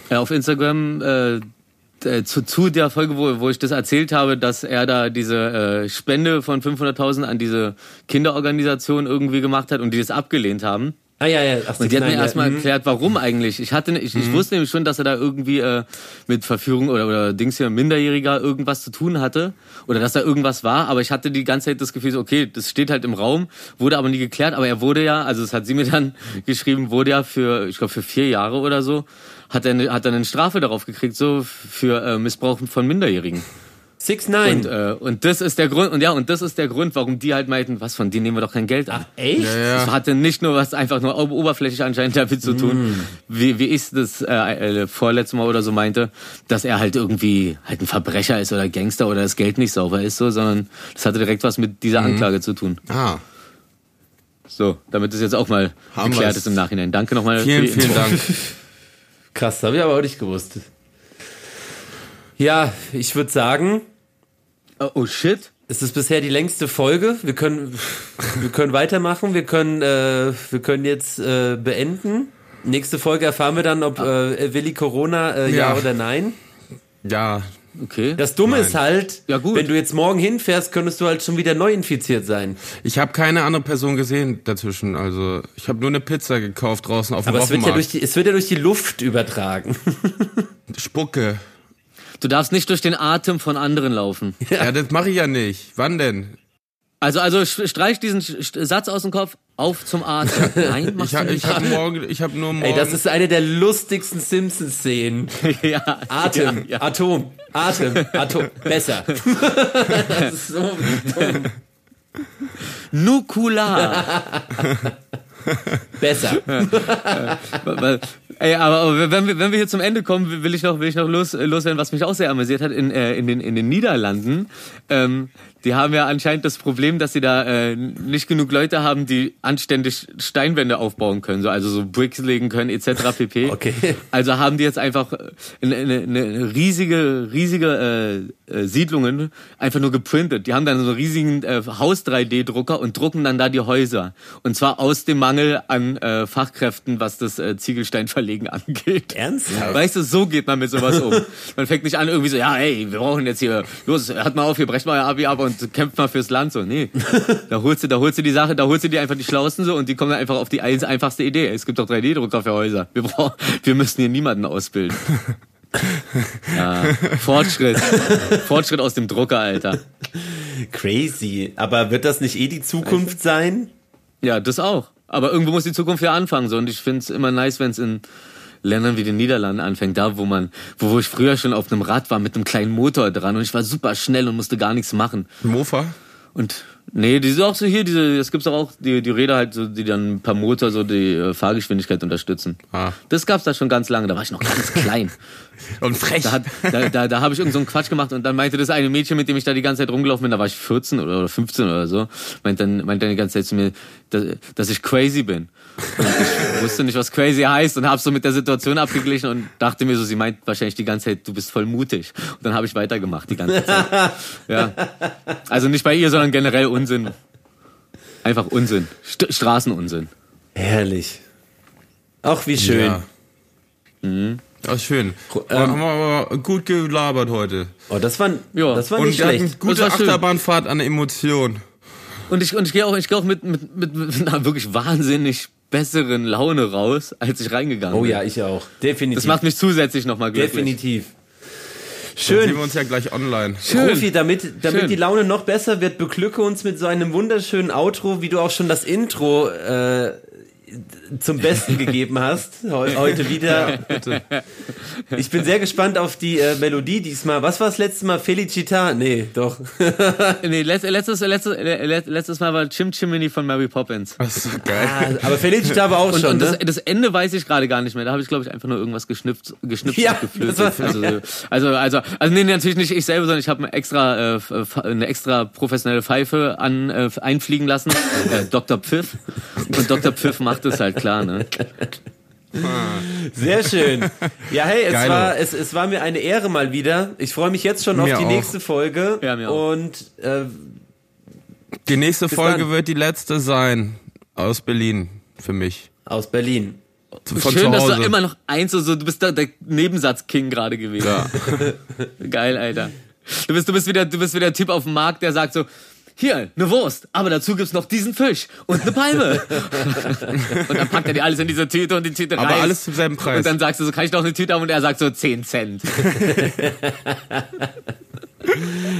äh, auf Instagram äh, zu, zu der Folge, wo, wo ich das erzählt habe, dass er da diese äh, Spende von 500.000 an diese Kinderorganisation irgendwie gemacht hat und die das abgelehnt haben. Ah ja, ja. Ach, Und die hat mir ja, erstmal mhm. erklärt, warum eigentlich. Ich hatte, ich, ich wusste nämlich schon, dass er da irgendwie äh, mit Verführung oder, oder Dings hier Minderjähriger irgendwas zu tun hatte oder dass da irgendwas war. Aber ich hatte die ganze Zeit das Gefühl, so, okay, das steht halt im Raum, wurde aber nie geklärt. Aber er wurde ja, also das hat sie mir dann geschrieben, wurde ja für, ich glaube für vier Jahre oder so, hat er eine, hat er eine Strafe darauf gekriegt, so für äh, Missbrauch von Minderjährigen. 6 9 Und, äh, und das ist der Grund, und ja, und das ist der Grund, warum die halt meinten, was von denen nehmen wir doch kein Geld an. Echt? Ja, ja. Das hatte nicht nur was einfach nur ober- oberflächlich anscheinend damit zu tun, wie, wie ich das äh, äh, vorletztes Mal oder so meinte, dass er halt irgendwie halt ein Verbrecher ist oder Gangster oder das Geld nicht sauber ist, so, sondern das hatte direkt was mit dieser Anklage zu tun. Ah, So, damit es jetzt auch mal Haben geklärt wir's. ist im Nachhinein. Danke nochmal. vielen, für die vielen Info. Dank. Krass, habe ich aber auch nicht gewusst. Ja, ich würde sagen, Oh, oh shit. es ist bisher die längste Folge. Wir können, wir können weitermachen. Wir können, äh, wir können jetzt äh, beenden. Nächste Folge erfahren wir dann, ob äh, Willi Corona äh, ja. Ja. oder nein. Ja, Okay. Das Dumme Nein. ist halt, Ja, wenn du jetzt morgen hinfährst, könntest du halt schon wieder neu infiziert sein. ich habe keine andere Person gesehen dazwischen. Also ich habe nur eine Pizza gekauft draußen auf dem Aber es wird, ja durch die, es wird ja durch die Luft übertragen. Spucke. Du darfst nicht durch den Atem von anderen laufen. Ja, das mache ich ja nicht. Wann denn? Also, also streich diesen Satz aus dem Kopf. Auf zum Atem. Nein, machst Ich du habe nicht. ich hab morgen, ich habe nur morgen. Ey, das ist eine der lustigsten Simpsons-Szenen. ja, Atem, Ja, ja. Atom, Atem, Atom, besser. das ist so dumm. Nukular. Besser. Ey, aber wenn wir, wenn wir hier zum Ende kommen, will ich noch, will ich noch los, loswerden, was mich auch sehr amüsiert hat in, äh, in, den, in den Niederlanden. Ähm, die haben ja anscheinend das Problem, dass sie da äh, nicht genug Leute haben, die anständig Steinwände aufbauen können, so, also so Bricks legen können etc. pp. Okay. Also haben die jetzt einfach äh, eine, eine, riesige, riesige äh, äh, Siedlungen einfach nur geprintet. Die haben dann so einen riesigen äh, Haus-3D-Drucker und drucken dann da die Häuser. Und zwar aus dem Mangel an äh, Fachkräften, was das äh, Ziegelsteinverlegen angeht. Ernsthaft? Weißt du, so geht man mit sowas um. Man fängt nicht an irgendwie so, ja, hey, wir brauchen jetzt hier, los, hört mal auf, hier brecht mal euer Abi ab und kämpft mal fürs Land so. Nee, da holst du, da holst du die Sache, da holst du dir einfach die Schlausten so und die kommen dann einfach auf die einfachste Idee. Es gibt doch 3D-Drucker für Häuser. Wir brauchen, wir müssen hier niemanden ausbilden. Ja, Fortschritt. Fortschritt aus dem Drucker, Alter. Crazy. Aber wird das nicht eh die Zukunft sein? Ja, das auch. Aber irgendwo muss die Zukunft ja anfangen. So. Und ich finde es immer nice, wenn es in Ländern wie den Niederlanden anfängt, da wo man, wo, wo ich früher schon auf einem Rad war mit einem kleinen Motor dran und ich war super schnell und musste gar nichts machen. Mofa? Und Nee, die sind auch so hier, diese, es gibt auch die, die Räder halt, so, die dann per Motor so die äh, Fahrgeschwindigkeit unterstützen. Ah. Das gab's da schon ganz lange, da war ich noch ganz klein. Und frech. Da, hat, da, da, da habe ich irgend so einen Quatsch gemacht und dann meinte das eine Mädchen, mit dem ich da die ganze Zeit rumgelaufen bin, da war ich 14 oder, oder 15 oder so, meint dann, meint dann die ganze Zeit zu mir, dass, dass ich crazy bin. Und ich wusste nicht, was crazy heißt und habe so mit der Situation abgeglichen und dachte mir so, sie meint wahrscheinlich die ganze Zeit, du bist voll mutig. Und dann habe ich weitergemacht die ganze Zeit. Ja. Also nicht bei ihr, sondern generell Unsinn. Einfach Unsinn. St Straßenunsinn. Herrlich. Auch wie schön. Ja. Das ist schön. Ähm, haben wir aber gut gelabert heute. Oh, das war, Ja. das war Und nicht hatten schlecht. gute Das war schön. Achterbahnfahrt an Emotionen. Und ich, und ich gehe auch, ich gehe auch mit, mit, mit, mit einer wirklich wahnsinnig besseren Laune raus, als ich reingegangen Oh bin. ja, ich auch. Definitiv. Das macht mich zusätzlich nochmal glücklich. Definitiv. Dann sehen Schön. wir uns ja gleich online. Schön. Profi, damit, damit Schön. die Laune noch besser wird, beglücke uns mit so einem wunderschönen Outro, wie du auch schon das Intro äh, zum Besten gegeben hast. Heu- Heute wieder. Ich bin sehr gespannt auf die äh, Melodie diesmal. Was war das letzte Mal? Felicita? Nee, doch. Nee, letzt, letztes, letztes, le- letztes Mal war Chim Chimney von Mary Poppins. Das ist so geil. Ah, aber Felicita war auch Und, schon, und das, ne? das Ende weiß ich gerade gar nicht mehr. Da habe ich, glaube ich, einfach nur irgendwas geschnippt, geschnippt Ja, und geflötet. das war- also, also, also, also, nee, natürlich nicht ich selber, sondern ich habe eine extra, äh, f- eine extra professionelle Pfeife an, äh, einfliegen lassen. äh, Dr. Pfiff. Und Dr. Pfiff macht es halt klar, ne? Sehr schön. Ja, hey, es Geilo. war, es, es war mir eine Ehre mal wieder. Ich freue mich jetzt schon auf Mir die auch. nächste Folge. Ja, mir auch. Und äh, Die nächste Folge dann. wird die letzte sein. Aus Berlin. Für mich. aus Berlin. Von Schön, dass du immer noch eins so, so du bist da der Nebensatz-King gerade gewesen. Ja. Geil, Alter. Du bist, du bist wieder, du bist wieder der Typ auf dem Markt, der sagt so, hier, eine Wurst, aber dazu gibt's noch diesen Fisch und eine Palme. und dann packt er dir alles in diese Tüte und die Tüte Aber reißt. alles zum selben Preis. Und dann sagst du so, kann ich noch eine Tüte haben? Und er sagt so 10 Cent.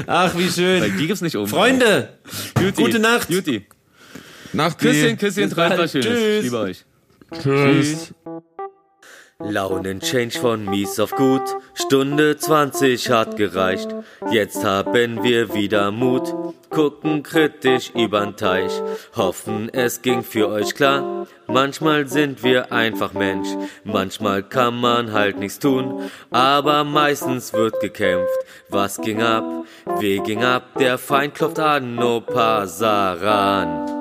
Ach, wie Weil schön. die gibt's nicht oben. Freunde, Juti. gute Nacht. Juti. Nach Küsschen, Küsschen, bald. was Schönes. Tschüss. Liebe euch. Tschüss. Launen-Change von mies auf gut, Stunde 20 hat gereicht. Jetzt haben wir wieder Mut, gucken kritisch übern Teich, hoffen es ging für euch klar. Manchmal sind wir einfach Mensch, manchmal kann man halt nichts tun, aber meistens wird gekämpft. Was ging ab? Wie ging ab? Der Feind klopft an, no Pasaran.